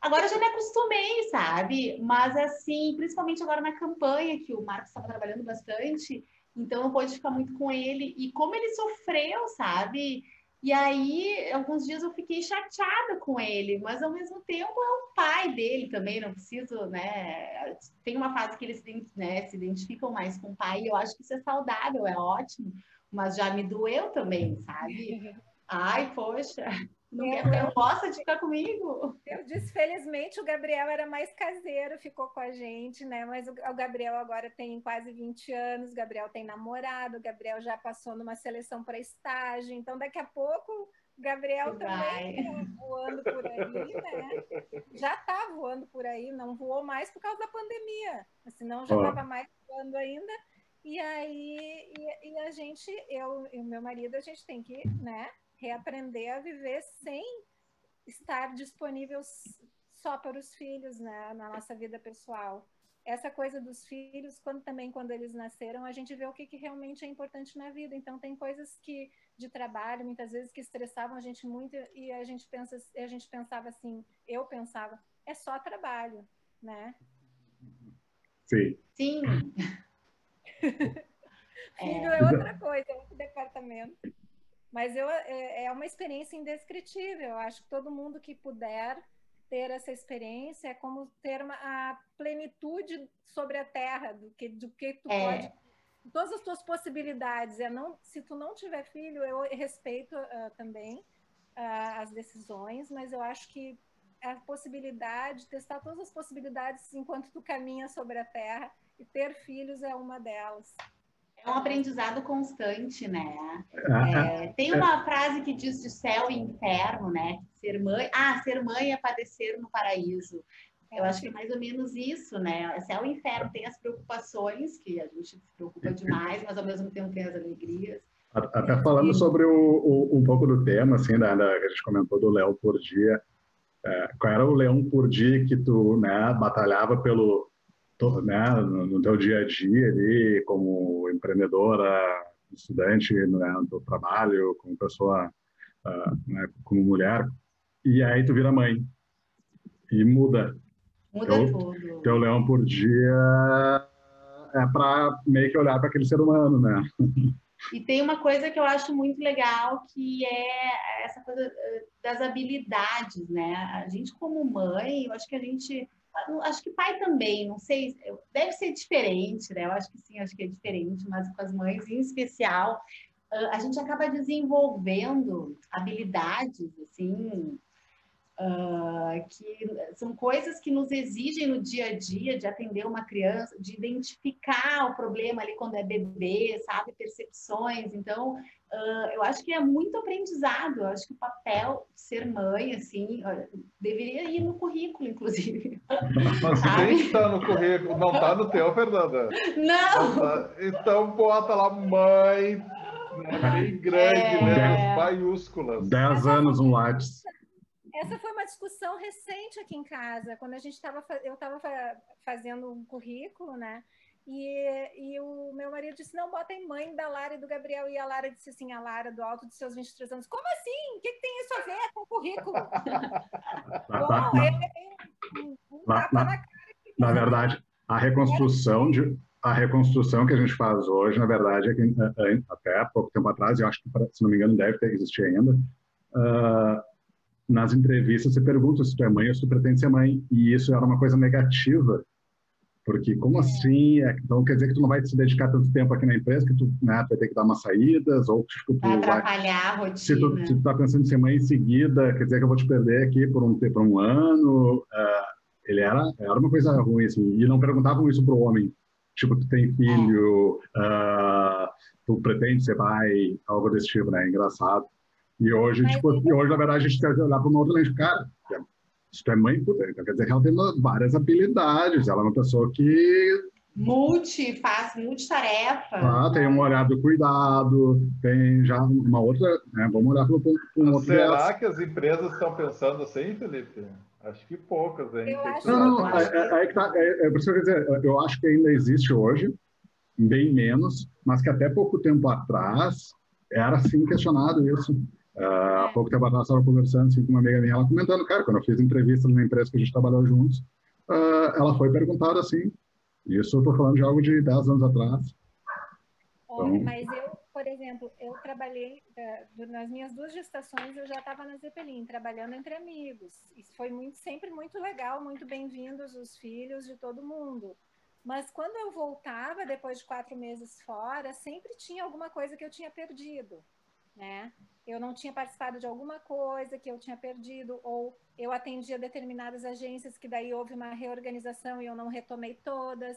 [SPEAKER 4] Agora eu já me acostumei, sabe? Mas assim, principalmente agora na campanha, que o Marcos estava trabalhando bastante, então eu pude ficar muito com ele. E como ele sofreu, sabe? E aí, alguns dias eu fiquei chateada com ele, mas ao mesmo tempo é o pai dele também, não preciso, né? Tem uma fase que eles se, né, se identificam mais com o pai, e eu acho que isso é saudável, é ótimo, mas já me doeu também, sabe? Ai, poxa, não, eu, não gosta de ficar comigo.
[SPEAKER 1] Eu disse, felizmente, o Gabriel era mais caseiro, ficou com a gente, né? Mas o, o Gabriel agora tem quase 20 anos, o Gabriel tem namorado, o Gabriel já passou numa seleção para estágio, então daqui a pouco o Gabriel Vai. também tá voando por aí, né? Já tá voando por aí, não voou mais por causa da pandemia, senão já estava mais voando ainda. E aí, e, e a gente, eu e o meu marido, a gente tem que, né? Reaprender a viver sem estar disponível só para os filhos né, na nossa vida pessoal. Essa coisa dos filhos, quando também quando eles nasceram, a gente vê o que, que realmente é importante na vida. Então tem coisas que de trabalho, muitas vezes que estressavam a gente muito e a gente pensa, a gente pensava assim, eu pensava, é só trabalho, né?
[SPEAKER 3] Sim.
[SPEAKER 4] Sim.
[SPEAKER 1] Filho é. é outra coisa, é outro departamento. Mas eu, é, é uma experiência indescritível. Eu acho que todo mundo que puder ter essa experiência é como ter uma, a plenitude sobre a Terra do que do que tu é. pode todas as tuas possibilidades é não se tu não tiver filho eu respeito uh, também uh, as decisões mas eu acho que a possibilidade testar todas as possibilidades enquanto tu caminha sobre a Terra e ter filhos é uma delas
[SPEAKER 4] é um aprendizado constante, né? É, tem uma frase que diz de céu e inferno, né? Ser mãe, ah, ser mãe é padecer no paraíso. Eu acho que é mais ou menos isso, né? Céu e inferno tem as preocupações, que a gente se preocupa demais, mas ao mesmo tempo tem as alegrias.
[SPEAKER 3] Até falando sobre o, o, um pouco do tema, assim, da, da, que a gente comentou do Léo por dia, é, qual era o leão por dia que tu né, batalhava pelo, né, no, teu dia a dia ali, como empreendedora, estudante né, do trabalho, como pessoa, uh, né, como mulher, e aí tu vira mãe e muda.
[SPEAKER 4] Muda teu, tudo.
[SPEAKER 3] Teu leão por dia é para meio que olhar para aquele ser humano, né?
[SPEAKER 4] E tem uma coisa que eu acho muito legal, que é essa coisa eh, das habilidades, né? A gente como mãe, eu acho que a gente acho que pai também, não sei, deve ser diferente, né? Eu acho que sim, acho que é diferente, mas com as mães em especial, a gente acaba desenvolvendo habilidades, assim, Uh, que são coisas que nos exigem no dia a dia de atender uma criança, de identificar o problema ali quando é bebê, sabe, percepções. Então, uh, eu acho que é muito aprendizado. Eu acho que o papel de ser mãe, assim, deveria ir no currículo, inclusive.
[SPEAKER 2] Mas que estar no currículo, não está no teu, Fernanda.
[SPEAKER 4] Não. não
[SPEAKER 2] tá. Então bota lá mãe, né, bem grande, é... né, maiúsculas.
[SPEAKER 3] Dez anos um lápis.
[SPEAKER 1] Essa foi uma discussão recente aqui em casa, quando a gente estava, eu estava fazendo um currículo, né? E, e o meu marido disse: não, bota em mãe da Lara e do Gabriel. E a Lara disse assim: a Lara, do alto dos seus 23 anos, como assim? O que, que tem isso a ver com o currículo?
[SPEAKER 3] Bom, ele um, na, na, na verdade, a reconstrução de, a reconstrução que a gente faz hoje, na verdade, é que é, é, até pouco tempo atrás, eu acho que, se não me engano, deve ter existido ainda, uh, nas entrevistas você pergunta se tu é mãe ou se tu pretende ser mãe, e isso era uma coisa negativa, porque como assim? É, então quer dizer que tu não vai se dedicar tanto tempo aqui na empresa que tu, né, vai ter que dar umas saídas, ou tipo, tu
[SPEAKER 4] vai atrapalhar vai, a rotina. Se tu,
[SPEAKER 3] se tu tá pensando em ser mãe em seguida, quer dizer que eu vou te perder aqui por um, por um ano. Uh, ele era, era uma coisa ruim, assim, e não perguntavam isso pro homem. Tipo, tu tem filho, é. uh, tu pretende ser pai, algo desse tipo, né? Engraçado. E hoje, Mas tipo, e hoje, na verdade, a gente tem que olhar para uma outra lente. Cara, se tu é mãe, puta, então quer dizer que ela tem várias habilidades. Ela é uma pessoa que
[SPEAKER 4] multi, faz multitarefa.
[SPEAKER 3] Ah, tem um olhar do cuidado, tem já uma outra, né? Vamos olhar para um outro.
[SPEAKER 2] Será que as empresas estão pensando assim, Felipe? Acho que poucas, hein?
[SPEAKER 1] Eu acho
[SPEAKER 3] não, não, é, é, é, que tá, é, é por isso que eu dizer, eu acho que ainda existe hoje, bem menos, mas que até pouco tempo atrás era assim questionado isso. Uh, há pouco tempo atrás, estava conversando assim, com uma amiga minha, ela comentando, cara, quando eu fiz entrevista numa empresa que a gente trabalhou juntos, uh, ela foi perguntada assim, isso eu estou falando de algo de 10 anos atrás.
[SPEAKER 1] Olha, então... mas eu, por exemplo, eu trabalhei, nas minhas duas gestações, eu já estava na Zeppelin, trabalhando entre amigos. Isso foi muito, sempre muito legal, muito bem-vindos os filhos de todo mundo. Mas quando eu voltava, depois de quatro meses fora, sempre tinha alguma coisa que eu tinha perdido, né? eu não tinha participado de alguma coisa que eu tinha perdido, ou eu atendia determinadas agências que daí houve uma reorganização e eu não retomei todas.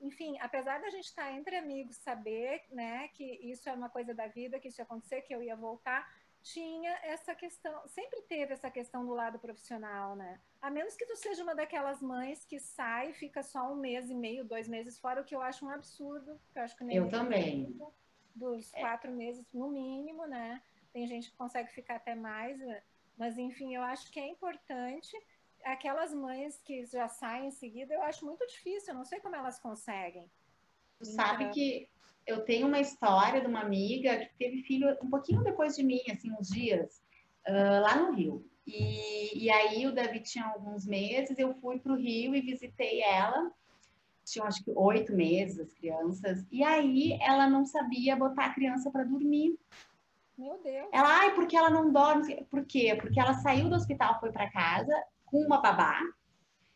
[SPEAKER 1] Enfim, apesar da gente estar entre amigos, saber né, que isso é uma coisa da vida, que isso ia acontecer, que eu ia voltar, tinha essa questão, sempre teve essa questão do lado profissional, né? A menos que tu seja uma daquelas mães que sai e fica só um mês e meio, dois meses fora, o que eu acho um absurdo. eu acho que nem
[SPEAKER 4] eu também.
[SPEAKER 1] Dos quatro é. meses no mínimo, né? tem gente que consegue ficar até mais, né? mas enfim, eu acho que é importante. Aquelas mães que já saem em seguida, eu acho muito difícil, eu não sei como elas conseguem.
[SPEAKER 4] Tu sabe que eu tenho uma história de uma amiga que teve filho um pouquinho depois de mim, assim, uns dias, uh, lá no Rio. E, e aí o Davi tinha alguns meses, eu fui para o Rio e visitei ela. Tinham acho que oito meses as crianças. E aí ela não sabia botar a criança para dormir.
[SPEAKER 1] Meu Deus.
[SPEAKER 4] Ela, ai, porque ela não dorme. Por quê? Porque ela saiu do hospital, foi para casa com uma babá.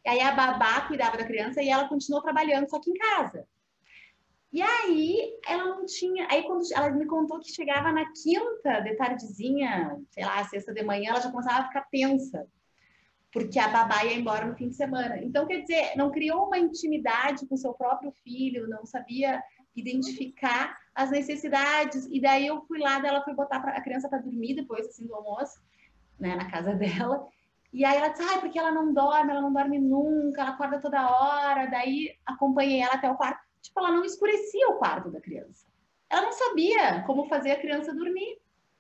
[SPEAKER 4] E aí a babá cuidava da criança e ela continuou trabalhando, só que em casa. E aí ela não tinha. Aí quando ela me contou que chegava na quinta de tardezinha, sei lá, sexta de manhã, ela já começava a ficar tensa. Porque a babá ia embora no fim de semana. Então, quer dizer, não criou uma intimidade com seu próprio filho, não sabia identificar as necessidades. E daí eu fui lá, ela foi botar a criança para dormir depois assim do almoço, né, na casa dela. E aí ela disse, ah, porque ela não dorme, ela não dorme nunca, ela acorda toda hora. Daí acompanhei ela até o quarto. Tipo, ela não escurecia o quarto da criança. Ela não sabia como fazer a criança dormir.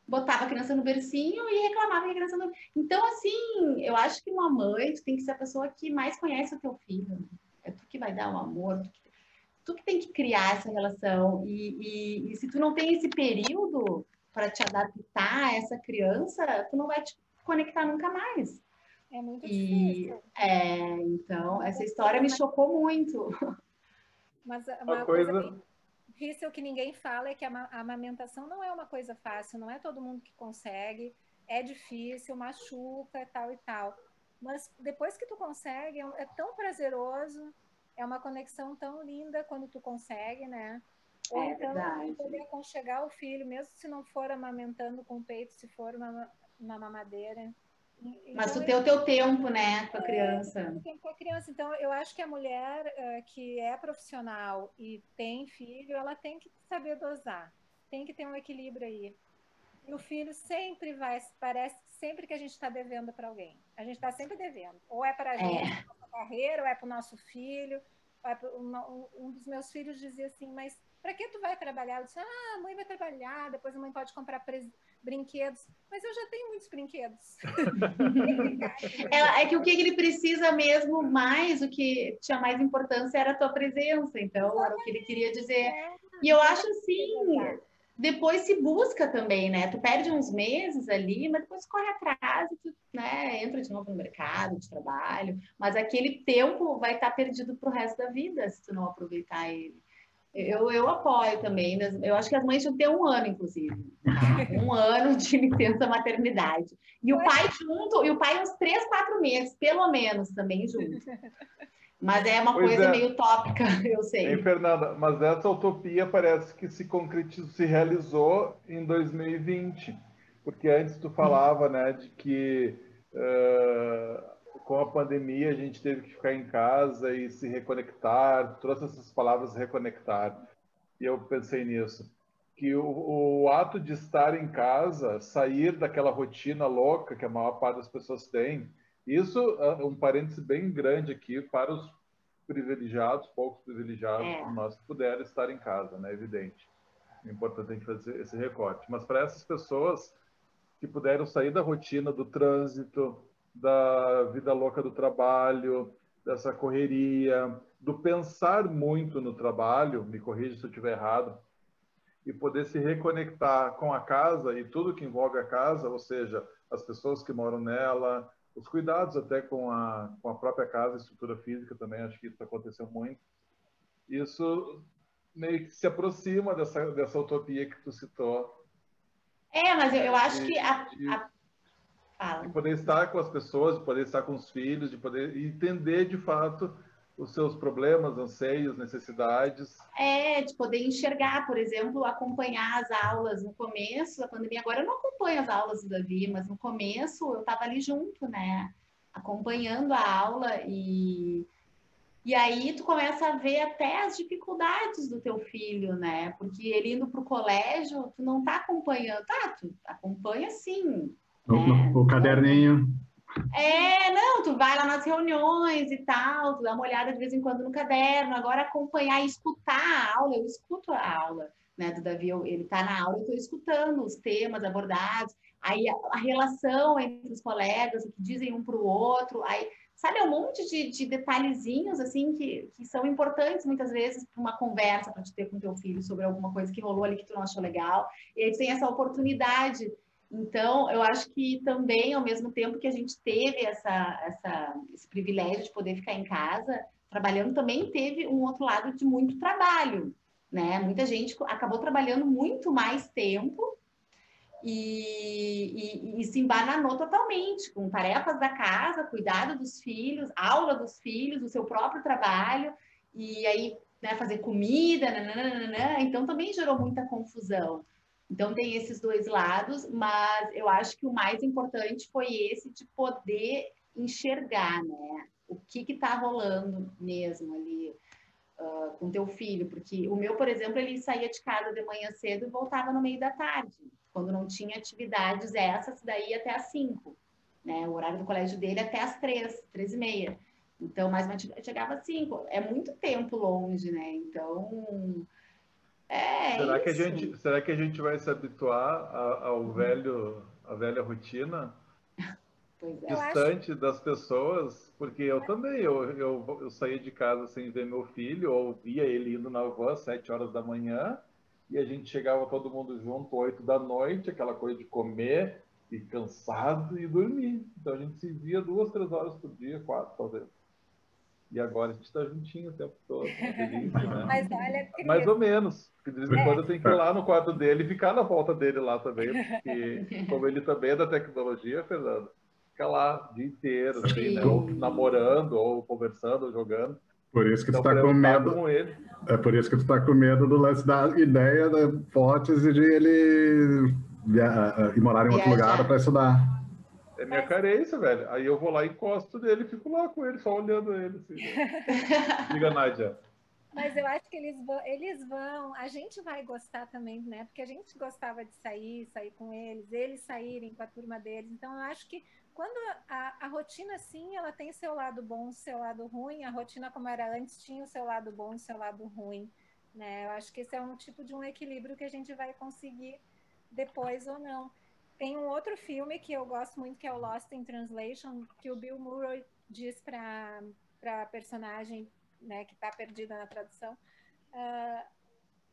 [SPEAKER 4] Botava a criança no bercinho e reclamava que a criança não. Então, assim, eu acho que uma mãe tem que ser a pessoa que mais conhece o teu filho. Né? É tu que vai dar o amor, tu que tu que tem que criar essa relação. E, e, e se tu não tem esse período para te adaptar a essa criança, tu não vai te conectar nunca mais.
[SPEAKER 1] É muito e, difícil.
[SPEAKER 4] É, então, essa história me chocou muito.
[SPEAKER 1] Mas uma, uma coisa, coisa difícil que ninguém fala é que a amamentação não é uma coisa fácil, não é todo mundo que consegue, é difícil, machuca, tal e tal. Mas depois que tu consegue, é, é tão prazeroso, é uma conexão tão linda quando tu consegue, né?
[SPEAKER 4] Ou é então verdade.
[SPEAKER 1] poder aconchegar o filho, mesmo se não for amamentando com o peito, se for uma, uma mamadeira.
[SPEAKER 4] Então, Mas tu tem o teu tempo, né, com a criança.
[SPEAKER 1] Tempo com a criança. Então, eu acho que a mulher uh, que é profissional e tem filho, ela tem que saber dosar. Tem que ter um equilíbrio aí. E o filho sempre vai, parece sempre que a gente está devendo para alguém. A gente está sempre devendo. Ou é para a gente, é. nossa carreira, ou é para o nosso filho. É um, um dos meus filhos dizia assim, mas para que tu vai trabalhar? Eu disse, ah, a mãe vai trabalhar, depois a mãe pode comprar brinquedos. Mas eu já tenho muitos brinquedos.
[SPEAKER 4] é, é, que o que ele precisa mesmo mais, o que tinha mais importância era a tua presença. Então, era o que ele queria dizer. É, e eu acho assim, depois se busca também, né? Tu perde uns meses ali, mas depois corre atrás e tu né, entra de novo no mercado de trabalho. Mas aquele tempo vai estar perdido para o resto da vida se tu não aproveitar ele. Eu, eu apoio também. Eu acho que as mães tinham que ter um ano, inclusive. Um ano de licença maternidade. E o pai junto, e o pai uns três, quatro meses, pelo menos, também junto. Mas é uma pois coisa é. meio tópica, eu sei.
[SPEAKER 2] Ei, Fernanda, mas essa utopia parece que se concretizou, se realizou em 2020, porque antes tu falava, né, de que uh, com a pandemia a gente teve que ficar em casa e se reconectar, trouxe essas palavras reconectar, e eu pensei nisso, que o, o ato de estar em casa, sair daquela rotina louca que a maior parte das pessoas tem, isso é um parêntese bem grande aqui para os privilegiados, poucos privilegiados, é. mas puderam estar em casa, né? Evidente. É importante a gente fazer esse recorte. Mas para essas pessoas que puderam sair da rotina do trânsito, da vida louca do trabalho, dessa correria, do pensar muito no trabalho, me corrija se eu estiver errado, e poder se reconectar com a casa e tudo que envolve a casa, ou seja, as pessoas que moram nela, os cuidados até com a, com a própria casa, estrutura física também, acho que isso aconteceu muito. Isso meio que se aproxima dessa, dessa utopia que tu citou.
[SPEAKER 4] É, mas eu, eu acho que a, a...
[SPEAKER 2] Fala. De poder estar com as pessoas, de poder estar com os filhos, de poder entender de fato os seus problemas, anseios, necessidades.
[SPEAKER 4] É, de poder enxergar, por exemplo, acompanhar as aulas no começo da pandemia. Agora eu não acompanho as aulas do Davi, mas no começo eu estava ali junto, né? Acompanhando a aula e e aí tu começa a ver até as dificuldades do teu filho, né? Porque ele indo para o colégio, tu não tá acompanhando. Tá, tu acompanha sim.
[SPEAKER 3] O, né? o caderninho.
[SPEAKER 4] É, não, tu vai lá nas reuniões e tal, tu dá uma olhada de vez em quando no caderno, agora acompanhar e escutar a aula, eu escuto a aula, né, do Davi, ele tá na aula, eu tô escutando os temas abordados, aí a, a relação entre os colegas, o que dizem um para o outro, aí, sabe, é um monte de, de detalhezinhos, assim, que, que são importantes muitas vezes para uma conversa para te ter com teu filho sobre alguma coisa que rolou ali que tu não achou legal, e aí tu tem essa oportunidade então, eu acho que também, ao mesmo tempo que a gente teve essa, essa, esse privilégio de poder ficar em casa, trabalhando, também teve um outro lado de muito trabalho, né? Muita gente acabou trabalhando muito mais tempo e, e, e, se embananou totalmente com tarefas da casa, cuidado dos filhos, aula dos filhos, o seu próprio trabalho, e aí né, fazer comida, nananana, então também gerou muita confusão. Então tem esses dois lados, mas eu acho que o mais importante foi esse de poder enxergar, né? O que que tá rolando mesmo ali uh, com teu filho, porque o meu, por exemplo, ele saía de casa de manhã cedo e voltava no meio da tarde, quando não tinha atividades essas, daí até às cinco, né? O horário do colégio dele até às três, três e meia. Então, mais uma chegava às cinco. É muito tempo longe, né? Então, é,
[SPEAKER 2] será que a gente será que a gente vai se habituar ao velho à velha rotina? É. distante das pessoas? Porque eu também eu, eu, eu saía de casa sem ver meu filho ou via ele indo na van às sete horas da manhã e a gente chegava todo mundo junto oito da noite aquela coisa de comer e cansado e dormir. Então a gente se via duas três horas por dia quatro talvez e agora a gente está juntinho o tempo todo. Delícia, né? Mas olha, Mais ou menos. Porque de vez em é. quando eu tenho que ir lá no quarto dele e ficar na volta dele lá também. Porque como ele também é da tecnologia, Fernando, fica lá o dia inteiro, assim, né? ou namorando, ou conversando, ou jogando.
[SPEAKER 3] Por isso que então, tu tá com medo. Com ele. É por isso que tu tá com medo do lance da ideia da hipótese de ele via... ir morar em outro Viajar. lugar para estudar.
[SPEAKER 2] É minha Mas... carência, velho. Aí eu vou lá, encosto dele e fico lá com ele, só olhando ele. Assim. Diga, Nádia.
[SPEAKER 1] Mas eu acho que eles vão, eles vão, a gente vai gostar também, né? Porque a gente gostava de sair, sair com eles, eles saírem com a turma deles. Então eu acho que quando a, a rotina, sim, ela tem seu lado bom, seu lado ruim. A rotina como era antes tinha o seu lado bom e seu lado ruim, né? Eu acho que esse é um tipo de um equilíbrio que a gente vai conseguir depois ou não. Tem um outro filme que eu gosto muito, que é o Lost in Translation, que o Bill Murray diz para a personagem né, que está perdida na tradução, uh,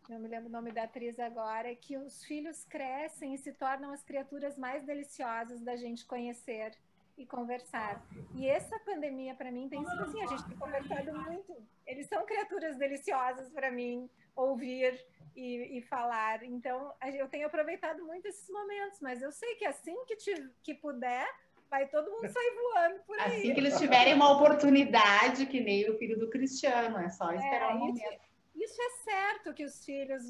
[SPEAKER 1] não me lembro o nome da atriz agora, que os filhos crescem e se tornam as criaturas mais deliciosas da gente conhecer e conversar. E essa pandemia, para mim, tem sido assim: a gente tem conversado muito. Eles são criaturas deliciosas para mim, ouvir e, e, falar. Então, eu tenho aproveitado muito esses momentos, mas eu sei que assim que, te, que puder, vai todo mundo sair voando por aí.
[SPEAKER 4] Assim que eles tiverem uma oportunidade, que nem o filho do Cristiano, é só esperar é, um momento.
[SPEAKER 1] Isso é certo que os filhos,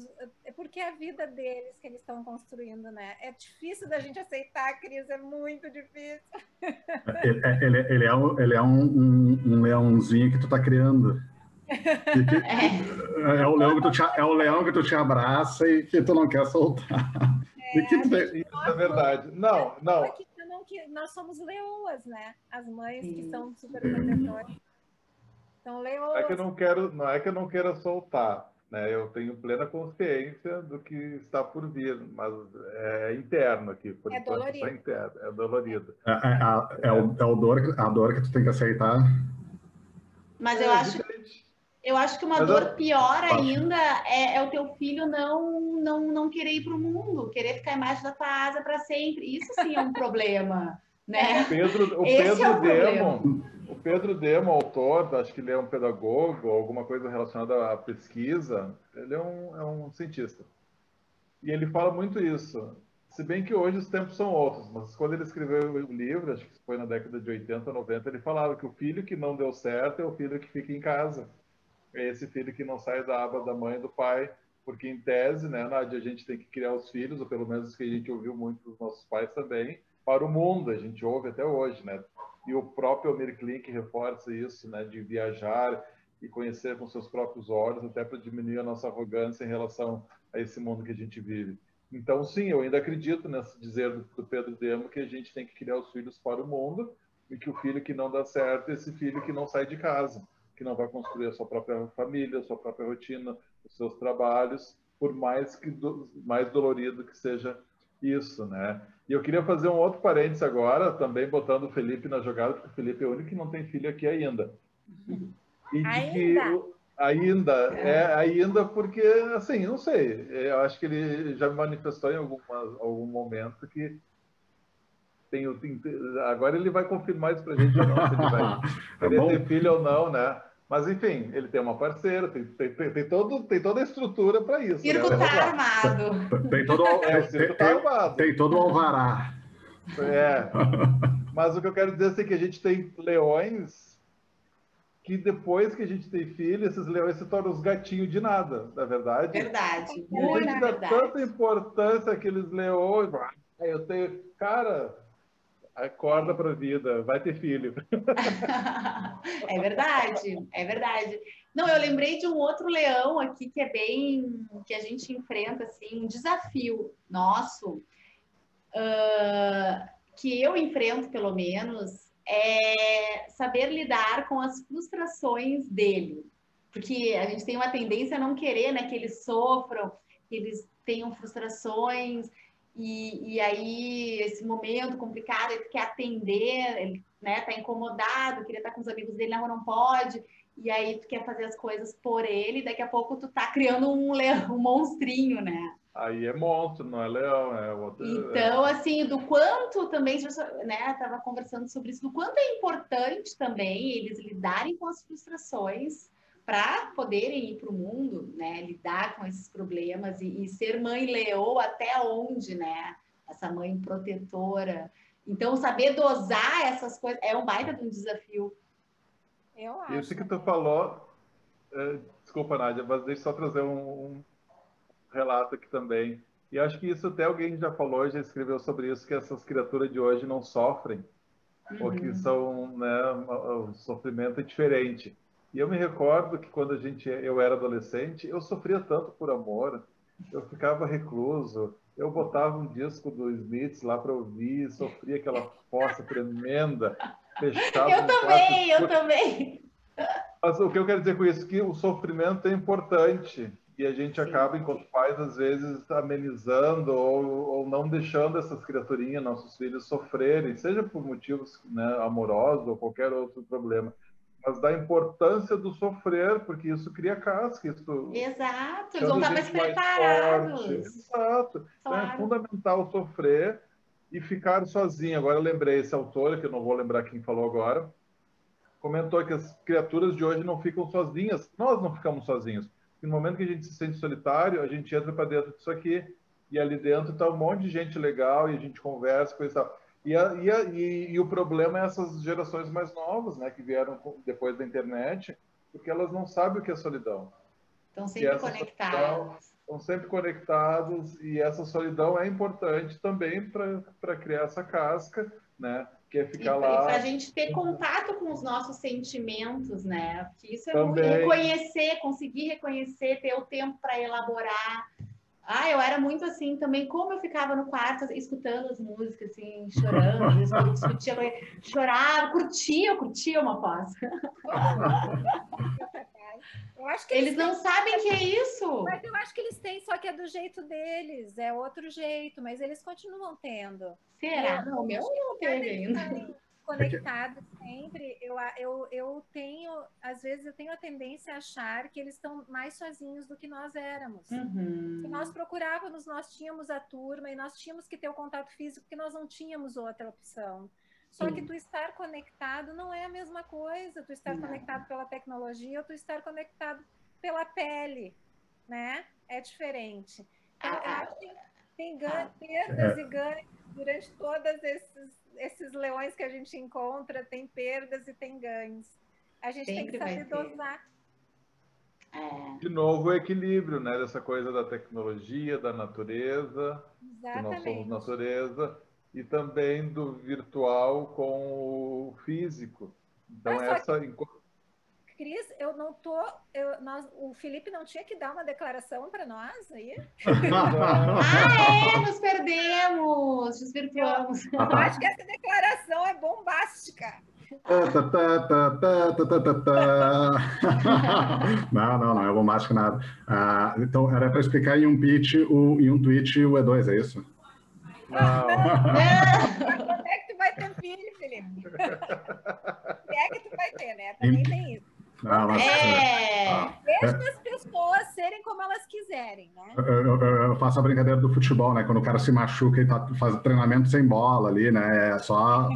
[SPEAKER 1] é porque é a vida deles que eles estão construindo, né? É difícil da gente aceitar, Cris, é muito difícil.
[SPEAKER 3] Ele, é, ele, ele é, um, ele é um, um, um leãozinho que tu tá criando. Que, é. é. o leão que tu te, é o leão que tu te abraça e que tu não quer soltar.
[SPEAKER 2] É, tu... Isso é verdade. Não, não
[SPEAKER 1] que nós somos leoas, né? As mães Sim. que são super protetoras. Então, leoas.
[SPEAKER 2] É que eu não quero, não é que eu não queira soltar, né? Eu tenho plena consciência do que está por vir, mas é interno aqui, por é enquanto dolorido. está interno, é dolorido.
[SPEAKER 3] É, é, é, o, é o dor, a dor que tu tem que aceitar.
[SPEAKER 4] Mas eu é, acho eu acho que uma Mas dor eu... pior ainda é, é, o teu filho não, não, não querer ir para o mundo, querer ficar embaixo da tua asa para sempre. Isso sim é um problema. Né?
[SPEAKER 2] O Pedro, o Pedro é Demon, o Pedro Demon, autor, acho que ele é um pedagogo, alguma coisa relacionada à pesquisa, ele é um, é um cientista. E ele fala muito isso. Se bem que hoje os tempos são outros, mas quando ele escreveu o livro, acho que foi na década de 80, 90, ele falava que o filho que não deu certo é o filho que fica em casa é esse filho que não sai da aba da mãe e do pai, porque em tese, né, Nádia, a gente tem que criar os filhos, ou pelo menos que a gente ouviu muito dos nossos pais também, para o mundo, a gente ouve até hoje, né? E o próprio Almir Klink reforça isso, né, de viajar e conhecer com seus próprios olhos, até para diminuir a nossa arrogância em relação a esse mundo que a gente vive. Então, sim, eu ainda acredito nesse dizer do Pedro Demo que a gente tem que criar os filhos para o mundo e que o filho que não dá certo é esse filho que não sai de casa que não vai construir a sua própria família, a sua própria rotina, os seus trabalhos, por mais que do, mais dolorido que seja isso, né? E eu queria fazer um outro parênteses agora, também botando o Felipe na jogada, porque o Felipe é o único que não tem filho aqui ainda.
[SPEAKER 1] E ainda? Que,
[SPEAKER 2] ainda, é ainda porque, assim, não sei, eu acho que ele já me manifestou em alguma, algum momento que tem, tem, agora ele vai confirmar isso para a gente ou não, se ele vai querer tá ter filho ou não, né? Mas, enfim, ele tem uma parceira, tem, tem, tem, tem todo, tem toda a estrutura para isso.
[SPEAKER 4] Circo né? tá armado.
[SPEAKER 3] Tem todo, é, o circo tá armado. Tem todo o alvará.
[SPEAKER 2] É. Mas o que eu quero dizer é que a gente tem leões que depois que a gente tem filho, esses leões se tornam os gatinhos de nada, na é verdade?
[SPEAKER 4] Verdade.
[SPEAKER 2] E a gente dá verdade. tanta importância àqueles leões. Eu tenho. Cara, Acorda para a vida, vai ter filho.
[SPEAKER 4] é verdade, é verdade. Não, eu lembrei de um outro leão aqui que é bem que a gente enfrenta assim, um desafio nosso uh, que eu enfrento pelo menos é saber lidar com as frustrações dele, porque a gente tem uma tendência a não querer, né, que eles sofram, que eles tenham frustrações e, e aí, esse momento complicado, ele quer atender, ele né, tá incomodado, queria estar com os amigos dele, não, não pode. E aí, tu quer fazer as coisas por ele, daqui a pouco tu tá criando um, leão, um monstrinho, né?
[SPEAKER 2] Aí é monstro, não é leão, é outro.
[SPEAKER 4] Então, assim, do quanto também, né, tava conversando sobre isso, do quanto é importante também eles lidarem com as frustrações para poderem ir para o mundo, né, lidar com esses problemas e, e, ser mãe leoa até onde, né, essa mãe protetora. Então, saber dosar essas coisas é um baita de um desafio.
[SPEAKER 1] Eu acho.
[SPEAKER 2] Isso que tu falou, é, desculpa, Nádia, mas deixa eu só trazer um, um relato aqui também. E acho que isso até alguém já falou, já escreveu sobre isso, que essas criaturas de hoje não sofrem, uhum. porque são, né, o sofrimento é diferente. E eu me recordo que quando a gente, eu era adolescente, eu sofria tanto por amor, eu ficava recluso, eu botava um disco do Smiths lá para ouvir, sofria aquela fossa tremenda, fechava
[SPEAKER 4] Eu um também, eu também.
[SPEAKER 2] Mas o que eu quero dizer com isso é que o sofrimento é importante e a gente acaba, enquanto pais, às vezes amenizando ou, ou não deixando essas criaturinhas, nossos filhos, sofrerem, seja por motivos né, amorosos ou qualquer outro problema mas da importância do sofrer, porque isso cria casca. Isso
[SPEAKER 4] Exato, eles vão estar mais preparados.
[SPEAKER 2] Exato. Claro. Então é fundamental sofrer e ficar sozinho. Agora eu lembrei esse autor, que eu não vou lembrar quem falou agora, comentou que as criaturas de hoje não ficam sozinhas. Nós não ficamos sozinhos. No momento que a gente se sente solitário, a gente entra para dentro disso aqui e ali dentro está um monte de gente legal e a gente conversa, coisa e tal. E, a, e, a, e, e, o problema é essas gerações mais novas, né, que vieram depois da internet, porque elas não sabem o que é solidão.
[SPEAKER 4] Estão sempre conectadas.
[SPEAKER 2] Estão sempre conectados e essa solidão é importante também para criar essa casca, né? Que é ficar
[SPEAKER 4] e,
[SPEAKER 2] lá.
[SPEAKER 4] Para a gente ter contato com os nossos sentimentos, né? Porque isso é também. reconhecer, conseguir reconhecer, ter o tempo para elaborar ah, eu era muito assim também, como eu ficava no quarto escutando as músicas, assim, chorando, discutia, chorava, curtia, curtia uma pós. Eu acho que eles, eles não têm... sabem que é isso.
[SPEAKER 1] Mas eu acho que eles têm, só que é do jeito deles, é outro jeito, mas eles continuam tendo.
[SPEAKER 4] Será? Não, o meu não teve
[SPEAKER 1] ainda conectados sempre, eu, eu, eu tenho, às vezes eu tenho a tendência a achar que eles estão mais sozinhos do que nós éramos. Uhum. Se nós procurávamos, nós tínhamos a turma e nós tínhamos que ter o contato físico, porque nós não tínhamos outra opção. Só Sim. que tu estar conectado não é a mesma coisa, tu estar não. conectado pela tecnologia ou tu estar conectado pela pele, né? É diferente. Então, ah, ah. tem ganhos, perdas é. e ganhos durante todos esses esses leões que a gente encontra tem perdas e tem ganhos. A gente Sempre tem que saber dosar.
[SPEAKER 2] É. De novo, o equilíbrio, né? Dessa coisa da tecnologia, da natureza,
[SPEAKER 1] Exatamente. que nós somos
[SPEAKER 2] natureza, e também do virtual com o físico. Então, essa. Que...
[SPEAKER 1] Cris, eu não tô. Eu, nós, o Felipe não tinha que dar uma declaração para nós aí?
[SPEAKER 4] ah, é, nos perdemos, desvirtuamos.
[SPEAKER 1] Eu, eu acho que essa declaração é bombástica.
[SPEAKER 3] não, não, não é bombástica nada. Ah, então, era para explicar em um pitch, o, em um tweet, o E2, é isso?
[SPEAKER 1] Não. não. Quando é que tu vai ter filho, Felipe? é que tu vai ter, né? Também tem isso. Ah, é. Ah, Deixa é. as pessoas serem como elas quiserem, né? Eu,
[SPEAKER 3] eu, eu, faço a brincadeira do futebol, né? Quando o cara se machuca e tá fazendo treinamento sem bola ali, né? É só,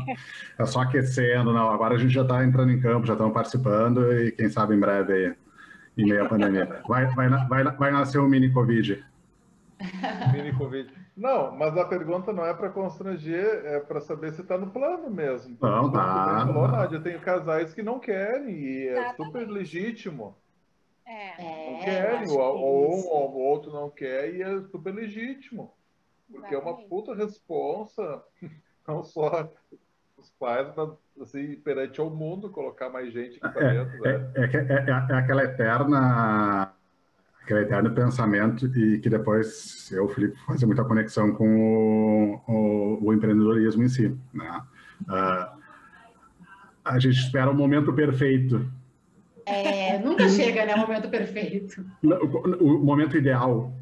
[SPEAKER 3] é só aquecendo, não. Agora a gente já está entrando em campo, já estamos participando e quem sabe em breve aí, em meio à pandemia. Vai, vai, vai, vai nascer um mini Covid.
[SPEAKER 2] Mini Covid. Não, mas a pergunta não é para constranger, é para saber se está no plano mesmo.
[SPEAKER 3] Não, tá.
[SPEAKER 2] Falou, Nádia, eu tenho casais que não querem e é Exatamente. super legítimo.
[SPEAKER 1] É.
[SPEAKER 2] Não querem, ou, ou um ou o outro não quer e é super legítimo. Porque Exatamente. é uma puta responsa, não só os pais, mas assim, perante ao mundo, colocar mais gente aqui para
[SPEAKER 3] é,
[SPEAKER 2] dentro. É,
[SPEAKER 3] né? é, é, é, aquela eterna aquele eterno pensamento e que depois eu, Felipe, fazia muita conexão com o, o, o empreendedorismo em si. Né? Uh, a gente espera o momento perfeito.
[SPEAKER 4] É, nunca chega, né, o momento perfeito.
[SPEAKER 3] O, o momento ideal.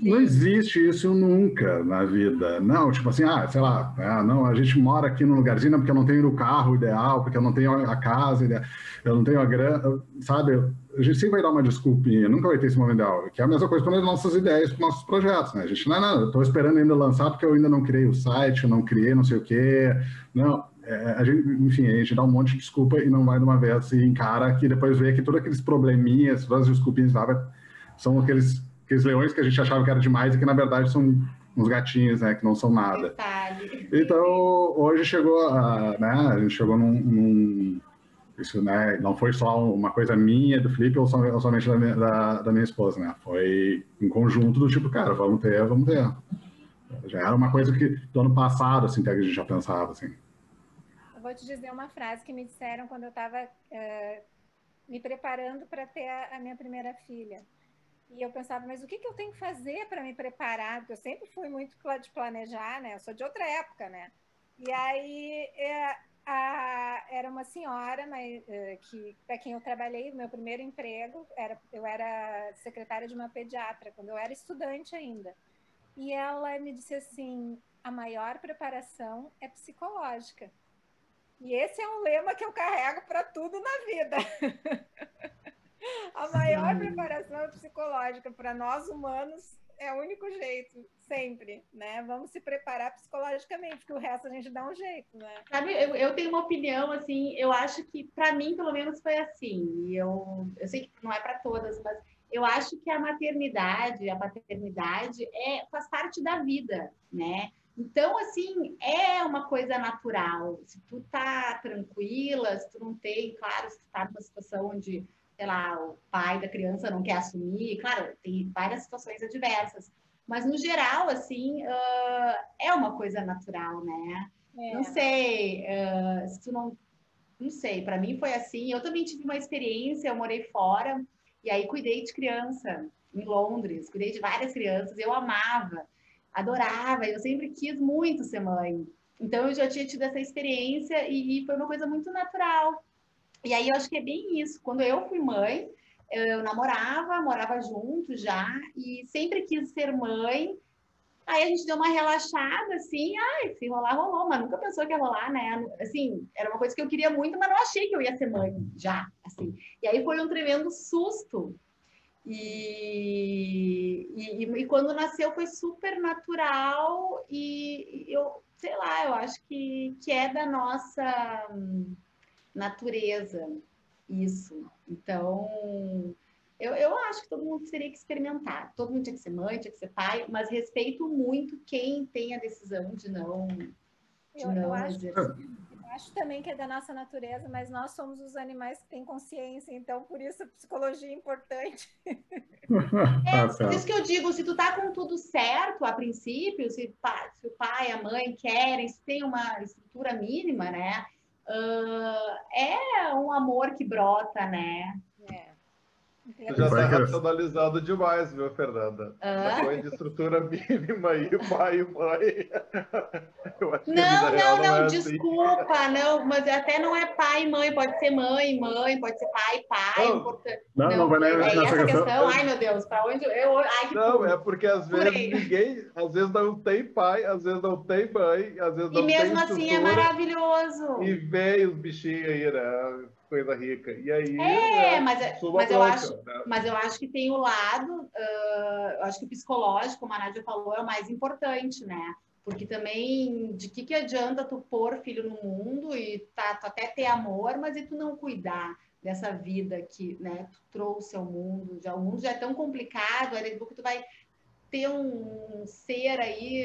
[SPEAKER 3] Não existe isso nunca na vida. Não, tipo assim, ah, sei lá, é, não, a gente mora aqui num lugarzinho porque eu não tenho o carro ideal, porque eu não tenho a casa ideal, eu não tenho a grana, sabe? A gente sempre vai dar uma desculpinha, nunca vai ter esse momento ideal. Que é a mesma coisa com as nossas ideias, com os nossos projetos, né? A gente, não, não, eu estou esperando ainda lançar porque eu ainda não criei o site, eu não criei não sei o quê. Não, é, a gente, enfim, a gente dá um monte de desculpa e não vai de uma vez e encara que depois vê que todos aqueles probleminhas, todas as desculpinhas lá, são aqueles aqueles leões que a gente achava que era demais e que na verdade são uns gatinhos, né, que não são nada. Então, hoje chegou, a, né, a gente chegou num, num, Isso né, não foi só uma coisa minha, do Felipe, ou somente da minha, da, da minha esposa, né? Foi em conjunto do tipo, cara, vamos ter, vamos ter. Já era uma coisa que do ano passado, assim, que a gente já pensava, assim.
[SPEAKER 1] Eu vou te dizer uma frase que me disseram quando eu estava eh, me preparando para ter a, a, minha primeira filha. E eu pensava, mas o que, que eu tenho que fazer para me preparar? Porque eu sempre fui muito de planejar, né? Eu sou de outra época, né? E aí é, a, era uma senhora mas, uh, que para quem eu trabalhei, meu primeiro emprego era eu era secretária de uma pediatra quando eu era estudante ainda. E ela me disse assim: a maior preparação é psicológica. E esse é um lema que eu carrego para tudo na vida. a maior Sim. preparação é psicológica. Para nós humanos, é o único jeito, sempre, né? Vamos se preparar psicologicamente, porque o resto a gente dá um jeito, né?
[SPEAKER 4] Sabe, eu, eu tenho uma opinião, assim, eu acho que, para mim, pelo menos, foi assim. Eu, eu sei que não é para todas, mas eu acho que a maternidade, a paternidade, é, faz parte da vida, né? Então, assim, é uma coisa natural. Se tu tá tranquila, se tu não tem, claro, se tu tá numa situação onde, sei lá, o pai da criança não quer assumir, claro, tem várias situações adversas. Mas, no geral, assim, uh, é uma coisa natural, né? É. Não sei, uh, se tu não... Não sei, para mim foi assim. Eu também tive uma experiência, eu morei fora, e aí cuidei de criança em Londres, cuidei de várias crianças, eu amava adorava, eu sempre quis muito ser mãe. Então eu já tinha tido essa experiência e, e, foi uma coisa muito natural. E aí eu acho que é bem isso. Quando eu fui mãe, eu namorava, morava junto já e sempre quis ser mãe. Aí a gente deu uma relaxada, assim, ai, se rolar, rolou, mas nunca pensou que ia rolar, né? Assim, era uma coisa que eu queria muito, mas não achei que eu ia ser mãe já, assim. E aí foi um tremendo susto, e, e, e, quando nasceu foi super natural e eu, sei lá, eu acho que, que é da nossa natureza isso. Então, eu, eu acho que todo mundo teria que experimentar. Todo mundo tinha que ser mãe, tinha que ser pai, mas respeito muito quem tem a decisão de não, de
[SPEAKER 1] eu, não eu. Acho acho também que é da nossa natureza, mas nós somos os animais que têm consciência, então por isso a psicologia é importante.
[SPEAKER 4] É, por isso que eu digo, se tu tá com tudo certo a princípio, se, se o pai, a mãe querem, se tem uma estrutura mínima, né? Uh, é um amor que brota, né?
[SPEAKER 2] Tu já está racionalizado demais, viu, Fernanda? Ah? Foi de estrutura mínima aí, pai e mãe.
[SPEAKER 4] não, não, não, é assim. desculpa, assim. não, mas até não é pai e mãe, pode ser mãe, mãe, pode ser pai, pai.
[SPEAKER 3] Não, importante. não, não, não vai
[SPEAKER 4] é essa questão. questão. Ai, meu Deus, para onde eu. Ai, que
[SPEAKER 2] não, é porque às vezes ninguém, às vezes não tem pai, às vezes não tem mãe, às vezes não tem. E
[SPEAKER 4] mesmo assim é maravilhoso.
[SPEAKER 2] E vem os bichinhos aí, né? Coisa rica. E aí.
[SPEAKER 4] É, mas, é, mas, eu acho, né? mas eu acho que tem o lado, uh, eu acho que o psicológico, como a Nádia falou, é o mais importante, né? Porque também, de que, que adianta tu pôr filho no mundo e tá, tu até ter amor, mas e tu não cuidar dessa vida que né, tu trouxe ao mundo? Já, o mundo já é tão complicado, aí daqui a pouco tu vai ter um ser aí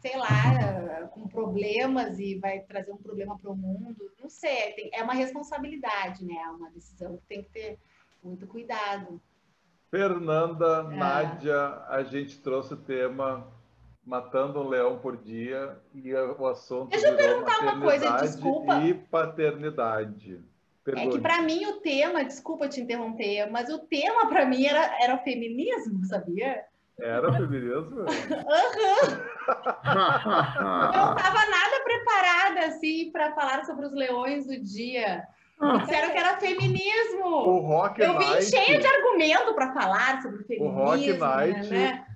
[SPEAKER 4] sei lá, com problemas e vai trazer um problema para o mundo. Não sei, tem, é uma responsabilidade, né? É uma decisão que tem que ter muito cuidado.
[SPEAKER 2] Fernanda, é. Nádia, a gente trouxe o tema Matando um Leão por Dia e o assunto
[SPEAKER 4] Deixa eu perguntar uma coisa, desculpa.
[SPEAKER 2] E paternidade.
[SPEAKER 4] Pergunte. É que para mim o tema, desculpa te interromper, mas o tema para mim era, era o feminismo, sabia?
[SPEAKER 2] Era feminismo?
[SPEAKER 4] Aham. eu não estava nada preparada assim para falar sobre os leões do dia. Ah. Disseram que era feminismo.
[SPEAKER 2] O Rock
[SPEAKER 4] Eu vim cheio de argumento para falar sobre o feminismo. O Rock Night, né?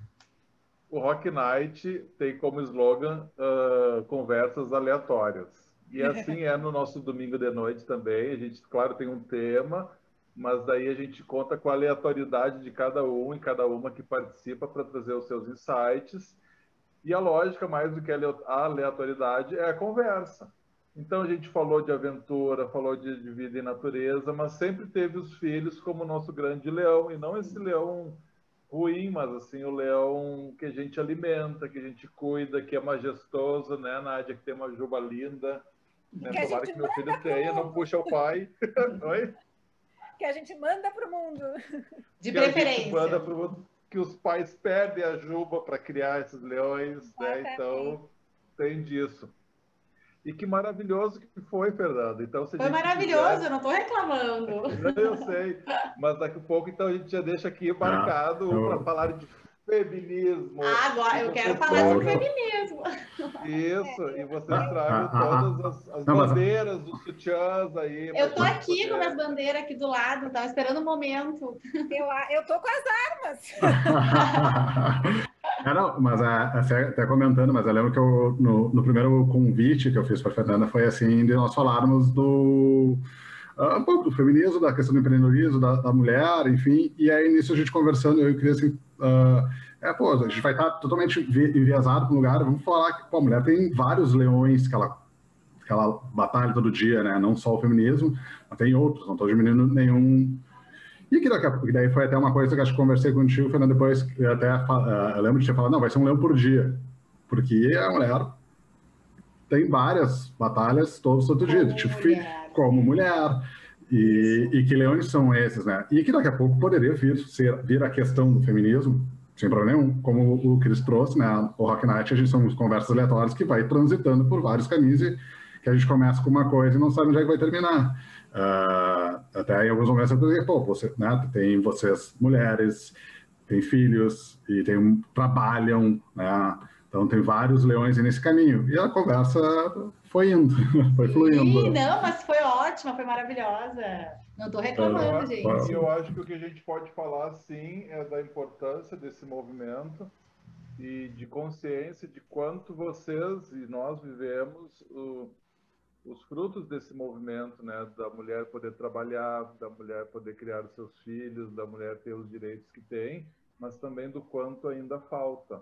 [SPEAKER 2] o Rock Night tem como slogan uh, conversas aleatórias. E assim é no nosso domingo de noite também. A gente, claro, tem um tema, mas daí a gente conta com a aleatoriedade de cada um e cada uma que participa para trazer os seus insights. E a lógica, mais do que a aleatoriedade, é a conversa. Então a gente falou de aventura, falou de, de vida e natureza, mas sempre teve os filhos como nosso grande leão, e não esse leão ruim, mas assim o leão que a gente alimenta, que a gente cuida, que é majestoso, né, Nádia, que tem uma juba linda, Né? Tomara que meu filho tenha, não puxa o pai. Oi?
[SPEAKER 1] Que a gente manda para o mundo.
[SPEAKER 4] De que preferência. A gente
[SPEAKER 2] manda pro mundo que os pais perdem a juba para criar esses leões, né? Então, tem disso. E que maravilhoso que foi, Fernanda. Então,
[SPEAKER 4] foi maravilhoso, quiser... eu não estou reclamando.
[SPEAKER 2] Eu sei, mas daqui a pouco então a gente já deixa aqui marcado ah, eu... para falar de feminismo.
[SPEAKER 4] Ah, agora eu quero falar de feminismo.
[SPEAKER 2] Isso, e vocês tragam todas as, as bandeiras dos sutiãs aí.
[SPEAKER 4] Eu tô aqui com as bandeiras aqui do lado, tava esperando o um momento.
[SPEAKER 1] Eu, eu tô com as armas.
[SPEAKER 3] é, não, mas é, até comentando, mas eu lembro que eu, no, no primeiro convite que eu fiz para a Fernanda foi assim, de nós falarmos do um pouco do feminismo, da questão do empreendedorismo, da, da, mulher, enfim, e aí nisso a gente conversando, eu queria assim, uh, é, pô, a gente vai estar totalmente enviesado para um lugar, vamos falar que pô, a mulher tem vários leões que ela, que ela batalha todo dia, né, não só o feminismo, mas tem outros, não estou diminuindo nenhum... E que daqui a pouco, daí foi até uma coisa que acho que conversei contigo, Fernando, depois, eu até uh, eu lembro de ter falado, não, vai ser um leão por dia, porque a mulher tem várias batalhas todos os dias, tipo, como mulher. E, e, que leões são esses, né? E que daqui a pouco poderia vir, ser, vir a questão do feminismo, sem problema nenhum, como o Chris trouxe, né? O Rock Night, a gente são conversas aleatórias que vai transitando por vários caminhos e que a gente começa com uma coisa e não sabe onde é que vai terminar. Uh, até em alguns momentos eu dizer, pô, você, né, tem vocês mulheres, tem filhos e tem, trabalham, né? Então tem vários leões nesse caminho. E a conversa foi indo, foi fluindo.
[SPEAKER 4] Sim, não, mas foi ótima, foi maravilhosa. Não estou reclamando, gente.
[SPEAKER 2] Eu acho que o que a gente pode falar, sim, é da importância desse movimento e de consciência de quanto vocês e nós vivemos o, os frutos desse movimento, né? Da mulher poder trabalhar, da mulher poder criar os seus filhos, da mulher ter os direitos que tem, mas também do quanto ainda falta.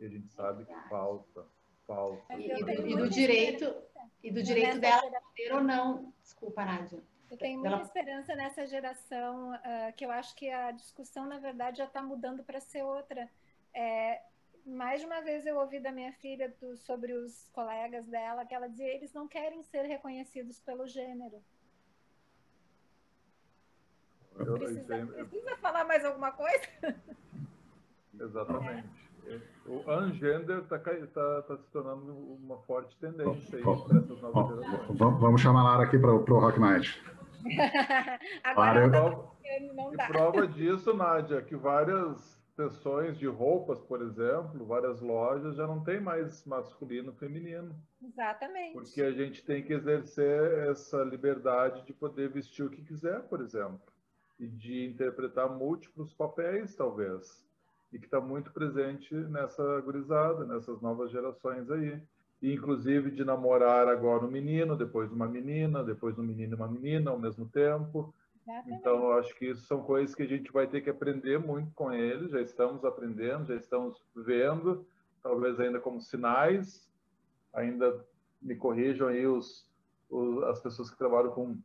[SPEAKER 2] E a gente sabe que falta falta.
[SPEAKER 4] E, e, e do direito, e do direito dela ter ou não. Desculpa, Nádia.
[SPEAKER 1] Eu tenho muita esperança nessa geração, uh, que eu acho que a discussão, na verdade, já está mudando para ser outra. É, mais de uma vez eu ouvi da minha filha do, sobre os colegas dela, que ela dizia eles não querem ser reconhecidos pelo gênero. Precisa, precisa falar mais alguma coisa?
[SPEAKER 2] Exatamente. O ungender está tá, tá se tornando uma forte tendência oh, oh, para essas novas oh, gerações.
[SPEAKER 3] Vamos chamar a Lara aqui para o Rock Night.
[SPEAKER 2] Agora dá. E prova disso, Nádia, que várias seções de roupas, por exemplo, várias lojas já não tem mais masculino e feminino.
[SPEAKER 1] Exatamente.
[SPEAKER 2] Porque a gente tem que exercer essa liberdade de poder vestir o que quiser, por exemplo, e de interpretar múltiplos papéis, talvez e que está muito presente nessa gurizada, nessas novas gerações aí. E, inclusive de namorar agora um menino, depois uma menina, depois um menino e uma menina ao mesmo tempo. Exatamente. Então, eu acho que isso são coisas que a gente vai ter que aprender muito com eles, já estamos aprendendo, já estamos vendo, talvez ainda como sinais, ainda me corrijam aí os, os as pessoas que trabalham com,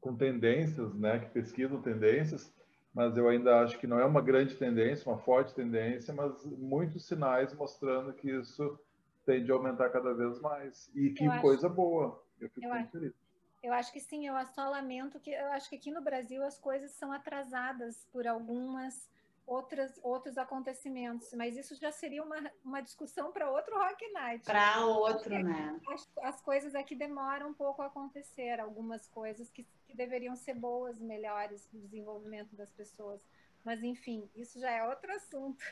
[SPEAKER 2] com tendências, né, que pesquisam tendências, mas eu ainda acho que não é uma grande tendência, uma forte tendência, mas muitos sinais mostrando que isso tende a aumentar cada vez mais. E que eu coisa acho, boa. Eu fico eu muito
[SPEAKER 1] acho, feliz. Eu acho que sim, eu só lamento que eu acho que aqui no Brasil as coisas são atrasadas por algumas outras, outros acontecimentos, mas isso já seria uma, uma discussão para outro Rock Night.
[SPEAKER 4] Para outro, né?
[SPEAKER 1] As, as, coisas aqui demoram um pouco a acontecer, algumas coisas que, que deveriam ser boas, melhores para o desenvolvimento das pessoas. Mas, enfim, isso já é outro assunto.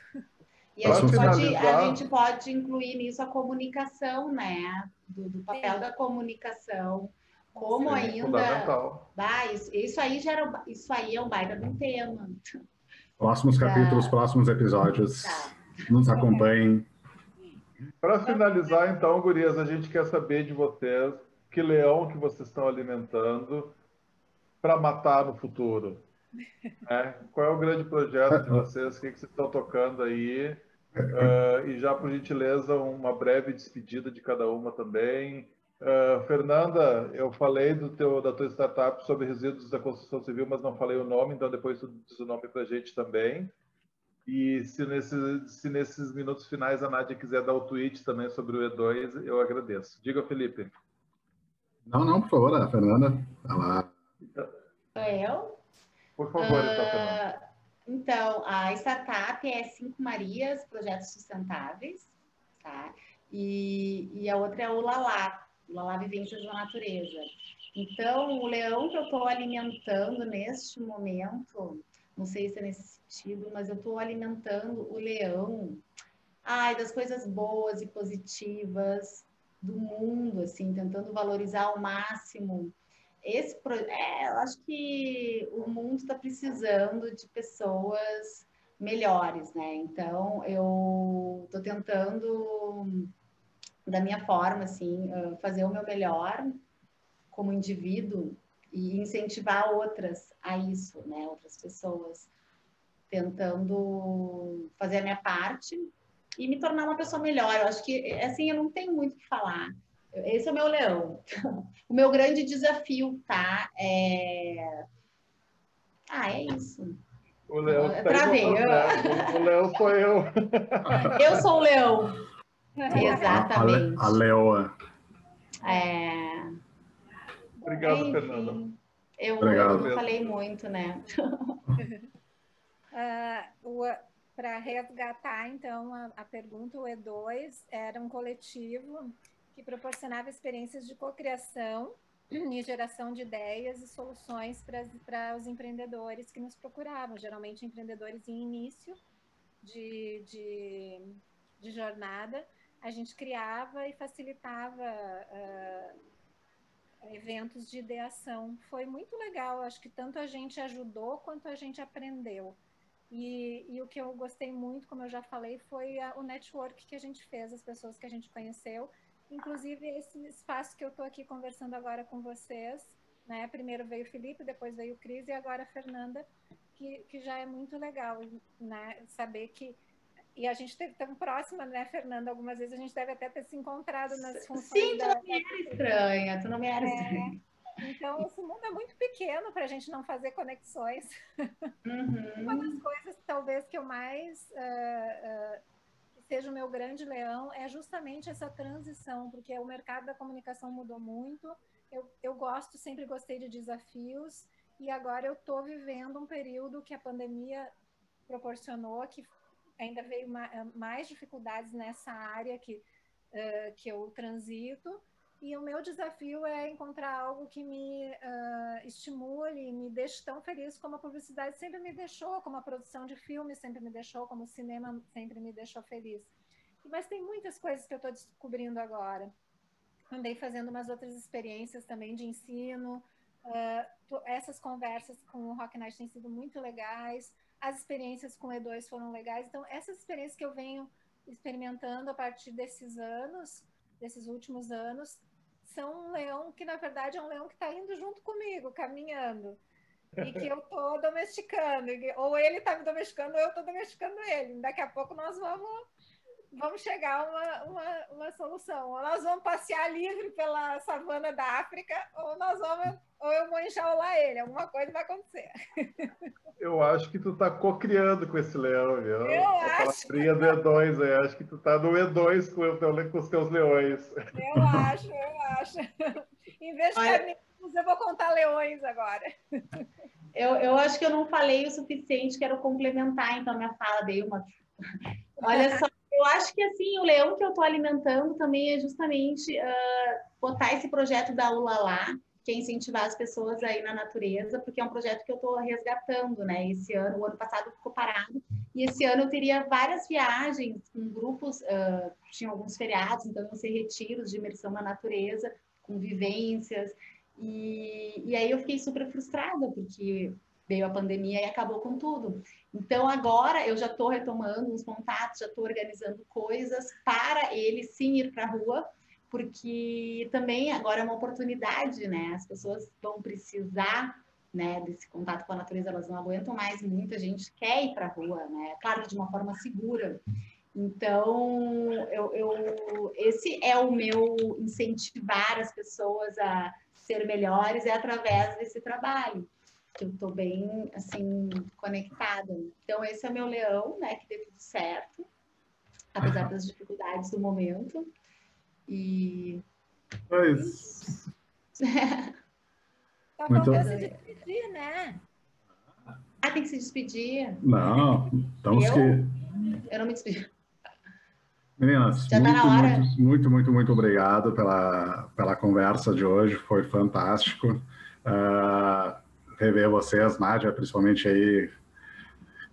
[SPEAKER 4] E a gente, pode, a gente pode incluir nisso a comunicação, né? Do, do papel Sim. da comunicação. Como Sim, ainda. Bah, isso, isso, aí gera, isso aí é um baita de um tema.
[SPEAKER 3] Próximos tá. capítulos, próximos episódios. Tá. Nos acompanhem.
[SPEAKER 2] Para finalizar, então, gurias, a gente quer saber de vocês que leão que vocês estão alimentando para matar no futuro. É, qual é o grande projeto de vocês? O que, que vocês estão tocando aí? Uh, e já, por gentileza, uma breve despedida de cada uma também. Uh, Fernanda, eu falei do teu, da tua startup sobre resíduos da construção civil, mas não falei o nome, então depois tu diz o nome para a gente também. E se, nesse, se nesses minutos finais a Nádia quiser dar o tweet também sobre o E2, eu agradeço. Diga, Felipe.
[SPEAKER 3] Não, não, por favor, a Fernanda. Ela...
[SPEAKER 4] Eu?
[SPEAKER 2] Por favor, uh, então, Fernanda.
[SPEAKER 4] Então, a startup é Cinco Marias, Projetos Sustentáveis, tá? E, e a outra é o Lalá, o Lalá Vivências da Natureza. Então, o leão que eu estou alimentando neste momento, não sei se é nesse sentido, mas eu estou alimentando o leão, ai, das coisas boas e positivas do mundo, assim, tentando valorizar ao máximo esse é, eu acho que o mundo está precisando de pessoas melhores, né? Então eu estou tentando da minha forma, assim, fazer o meu melhor como indivíduo e incentivar outras a isso, né? Outras pessoas, tentando fazer a minha parte e me tornar uma pessoa melhor. Eu acho que, assim, eu não tenho muito o que falar. Esse é o meu leão. O meu grande desafio, tá? É... Ah, é isso.
[SPEAKER 2] O leão
[SPEAKER 4] tá Travei.
[SPEAKER 2] Eu... O leão sou eu.
[SPEAKER 4] Eu sou o leão. Exatamente.
[SPEAKER 3] A, a, a leoa.
[SPEAKER 4] É...
[SPEAKER 2] Obrigado, Enfim, Fernanda.
[SPEAKER 4] Eu, Obrigado. eu falei muito, né?
[SPEAKER 1] uh, Para resgatar, então, a, a pergunta, o E2 era um coletivo que proporcionava experiências de cocriação e geração de ideias e soluções para os empreendedores que nos procuravam, geralmente empreendedores em início de, de, de jornada. A gente criava e facilitava uh, eventos de ideação. Foi muito legal, acho que tanto a gente ajudou quanto a gente aprendeu. E, e o que eu gostei muito, como eu já falei, foi a, o network que a gente fez, as pessoas que a gente conheceu inclusive esse espaço que eu estou aqui conversando agora com vocês, né? Primeiro veio o Felipe, depois veio o Cris e agora a Fernanda, que, que já é muito legal, né? Saber que e a gente esteve tão próxima, né, Fernanda? Algumas vezes a gente deve até ter se encontrado nas funções.
[SPEAKER 4] Sim, tu não me era estranha, tu não me era é, estranha.
[SPEAKER 1] Então, esse mundo é muito pequeno para a gente não fazer conexões.
[SPEAKER 4] Uhum.
[SPEAKER 1] Uma das coisas, talvez, que eu mais uh, uh, seja o meu grande leão é justamente essa transição, porque o mercado da comunicação mudou muito. Eu, eu gosto, sempre gostei de desafios, e agora eu estou vivendo um período que a pandemia proporcionou, que ainda veio mais dificuldades nessa área que, uh, que eu transito, e o meu desafio é encontrar algo que me uh, estimule, me deixe tão feliz como a publicidade sempre me deixou, como a produção de filmes sempre me deixou, como o cinema sempre me deixou feliz. Mas tem muitas coisas que eu estou descobrindo agora. Andei fazendo umas outras experiências também de ensino. Uh, essas conversas com o Rock Night têm sido muito legais. As experiências com o E2 foram legais. Então, essas experiências que eu venho experimentando a partir desses anos, desses últimos anos, são um leão que, na verdade, é um leão que está indo junto comigo, caminhando. E que eu estou domesticando. Ou ele está me domesticando, ou eu estou domesticando ele. Daqui a pouco nós vamos, vamos chegar a uma, uma, uma solução. Ou nós vamos passear livre pela savana da África, ou nós vamos ou eu vou enjaular ele, alguma coisa vai acontecer.
[SPEAKER 2] Eu acho que tu tá co-criando com esse leão, viu?
[SPEAKER 1] Eu a acho.
[SPEAKER 2] do E2, eu acho que tu tá no E2 com, com os teus leões.
[SPEAKER 1] Eu acho, eu acho. Em vez de Olha... eu vou contar leões agora.
[SPEAKER 4] Eu, eu acho que eu não falei o suficiente, quero complementar, então, minha fala, dei uma... Olha só, eu acho que, assim, o leão que eu estou alimentando também é justamente uh, botar esse projeto da Ulalá, que é incentivar as pessoas aí na natureza, porque é um projeto que eu estou resgatando, né? Esse ano, o ano passado ficou parado, e esse ano eu teria várias viagens com grupos, uh, tinha alguns feriados, então iam ser retiros de imersão na natureza, com vivências, e, e aí eu fiquei super frustrada, porque veio a pandemia e acabou com tudo. Então agora eu já estou retomando uns contatos, já estou organizando coisas para ele sim ir para a rua, porque também agora é uma oportunidade, né? As pessoas vão precisar né, desse contato com a natureza, elas não aguentam mais, muita gente quer ir para a rua, né? Claro, de uma forma segura. Então, eu, eu, esse é o meu incentivar as pessoas a ser melhores, é através desse trabalho, que eu estou bem, assim, conectada. Então, esse é o meu leão, né, que deu tudo certo, apesar das dificuldades do momento. E.
[SPEAKER 3] Pois.
[SPEAKER 1] Tá Muito... se despedir, né?
[SPEAKER 4] Ah, tem que se despedir?
[SPEAKER 3] Não, estamos
[SPEAKER 4] eu?
[SPEAKER 3] que...
[SPEAKER 4] Eu não me despedi.
[SPEAKER 3] Meninas, Já muito, tá na hora. muito, muito, muito, muito obrigado pela, pela conversa de hoje, foi fantástico. Uh, rever vocês, Nádia, principalmente aí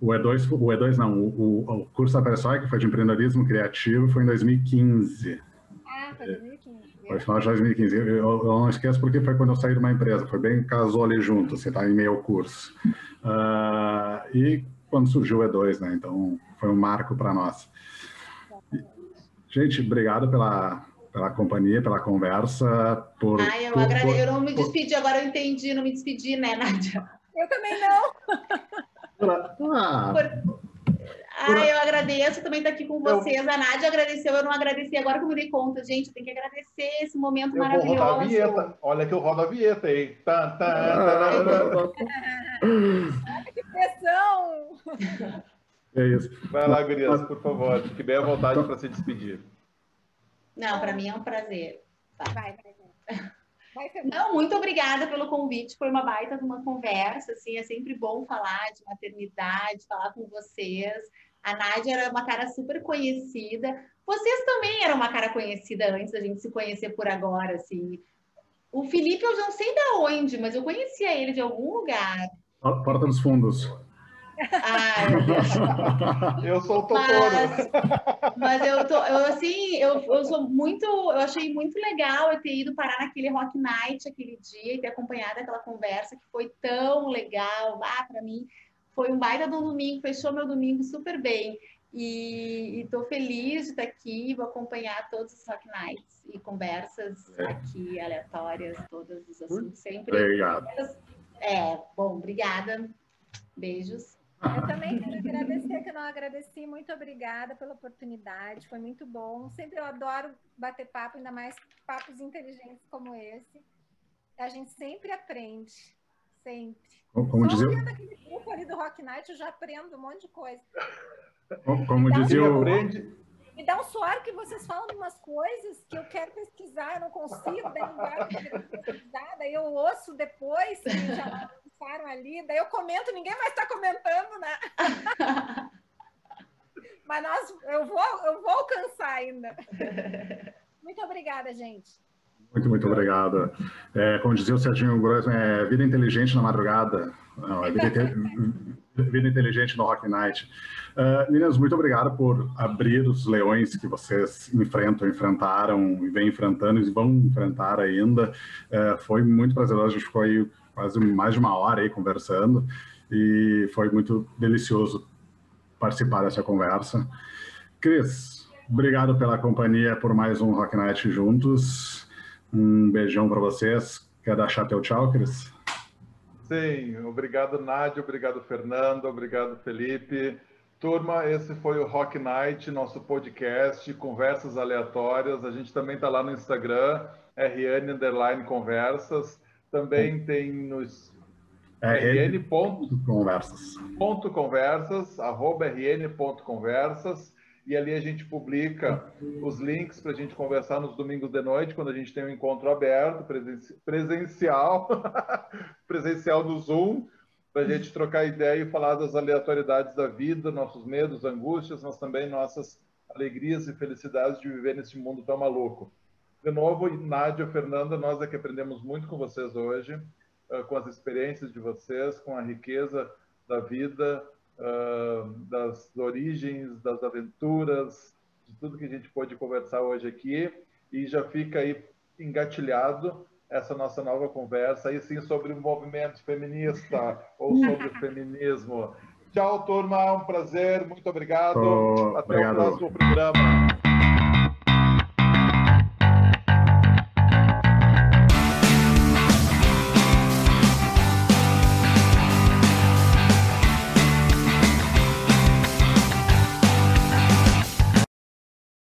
[SPEAKER 3] o E2, o E2 não, o, o curso da Pessoa, que foi de empreendedorismo criativo, foi em 2015.
[SPEAKER 1] Ah, foi 2015.
[SPEAKER 3] Foi final de 2015. Eu, eu, não esqueço porque foi quando eu saí de uma empresa, foi bem casou ali junto, assim, tá em meio ao curso. Uh, e quando surgiu o E2, né? Então foi um marco para nós. Gente, obrigado pela, pela companhia, pela conversa. Por,
[SPEAKER 4] Ai, eu, por, agradeço. Eu não me despedi, agora eu entendi, não me despedi, né, Nádia?
[SPEAKER 1] Eu também não.
[SPEAKER 3] Ah,
[SPEAKER 4] por... Ah, eu agradeço também estar aqui com vocês. Eu... A Nádia agradeceu, eu não agradeci. Agora que eu me dei conta, gente, eu tenho que agradecer esse momento eu maravilhoso. Vou rodar a
[SPEAKER 2] vinheta. Olha que eu rodo a vinheta, hein? Tá, tá, tá,
[SPEAKER 1] que pressão!
[SPEAKER 3] É isso.
[SPEAKER 2] Vai lá, Gurias, por favor. Fique bem à vontade para se despedir.
[SPEAKER 4] Não, para mim é um prazer.
[SPEAKER 1] Vai, vai.
[SPEAKER 4] Não, muito obrigada pelo convite. Foi uma baita de uma conversa. Assim, é sempre bom falar de maternidade, falar com vocês. A Nádia era uma cara super conhecida. Vocês também eram uma cara conhecida antes da gente se conhecer por agora, assim. O Felipe eu não sei de onde, mas eu conhecia ele de algum lugar.
[SPEAKER 3] Porta dos Fundos.
[SPEAKER 2] Ai, eu sou o Totoro.
[SPEAKER 4] Mas, mas eu, tô, eu assim, eu, eu sou muito, eu achei muito legal eu ter ido parar naquele Rock Night aquele dia e ter acompanhado aquela conversa que foi tão legal lá para mim. Foi um baita do domingo, fechou meu domingo super bem. E estou feliz de estar aqui, vou acompanhar todos os Rock Nights e conversas é. aqui aleatórias, todos os assuntos sempre.
[SPEAKER 3] Obrigado.
[SPEAKER 4] É, bom, obrigada. Beijos.
[SPEAKER 1] Eu também quero agradecer, que eu não agradeci. Muito obrigada pela oportunidade, foi muito bom. Sempre eu adoro bater papo, ainda mais papos inteligentes como esse. A gente sempre aprende, sempre.
[SPEAKER 3] Como,
[SPEAKER 1] Só dizia... aquele grupo ali do Rock Night, eu já aprendo um monte de coisa.
[SPEAKER 3] Como, como dizia o... Aprende...
[SPEAKER 1] Me dá um suor que vocês falam de umas coisas que eu quero pesquisar, eu não consigo, daí não pesquisar, daí eu ouço depois, que já passaram ali, daí eu comento, ninguém mais está comentando, né? Mas nós, eu vou, eu vou alcançar ainda. Muito obrigada, gente.
[SPEAKER 3] Muito, muito obrigado. É, como dizia o Serginho Grosso, é vida inteligente na madrugada. Não, é vida, vida inteligente no Rock Night. Uh, meninas, muito obrigado por abrir os leões que vocês enfrentam, enfrentaram e vem enfrentando e vão enfrentar ainda. Uh, foi muito prazeroso, a gente ficou aí quase mais de uma hora aí conversando e foi muito delicioso participar dessa conversa. Cris, obrigado pela companhia por mais um Rock Night juntos. Um beijão para vocês. Quer dar teu tchau, Cris?
[SPEAKER 2] Sim, obrigado Nádia, obrigado Fernando, obrigado Felipe. Turma, esse foi o Rock Night, nosso podcast, conversas aleatórias. A gente também está lá no Instagram, RN Conversas. Também tem nos
[SPEAKER 3] é, rn. Conversas.
[SPEAKER 2] Ponto conversas, arroba rn.conversas. E ali a gente publica os links para a gente conversar nos domingos de noite, quando a gente tem um encontro aberto, presencial, presencial no Zoom, para a gente trocar ideia e falar das aleatoriedades da vida, nossos medos, angústias, mas também nossas alegrias e felicidades de viver nesse mundo tão maluco. De novo, Nádia, Fernanda, nós é que aprendemos muito com vocês hoje, uh, com as experiências de vocês, com a riqueza da vida, uh, das origens, das aventuras, de tudo que a gente pôde conversar hoje aqui. E já fica aí engatilhado essa nossa nova conversa, aí sim sobre o movimento feminista ou sobre o feminismo. Tchau, turma, um prazer, muito obrigado.
[SPEAKER 3] Oh,
[SPEAKER 2] Até
[SPEAKER 3] obrigado.
[SPEAKER 2] o próximo programa.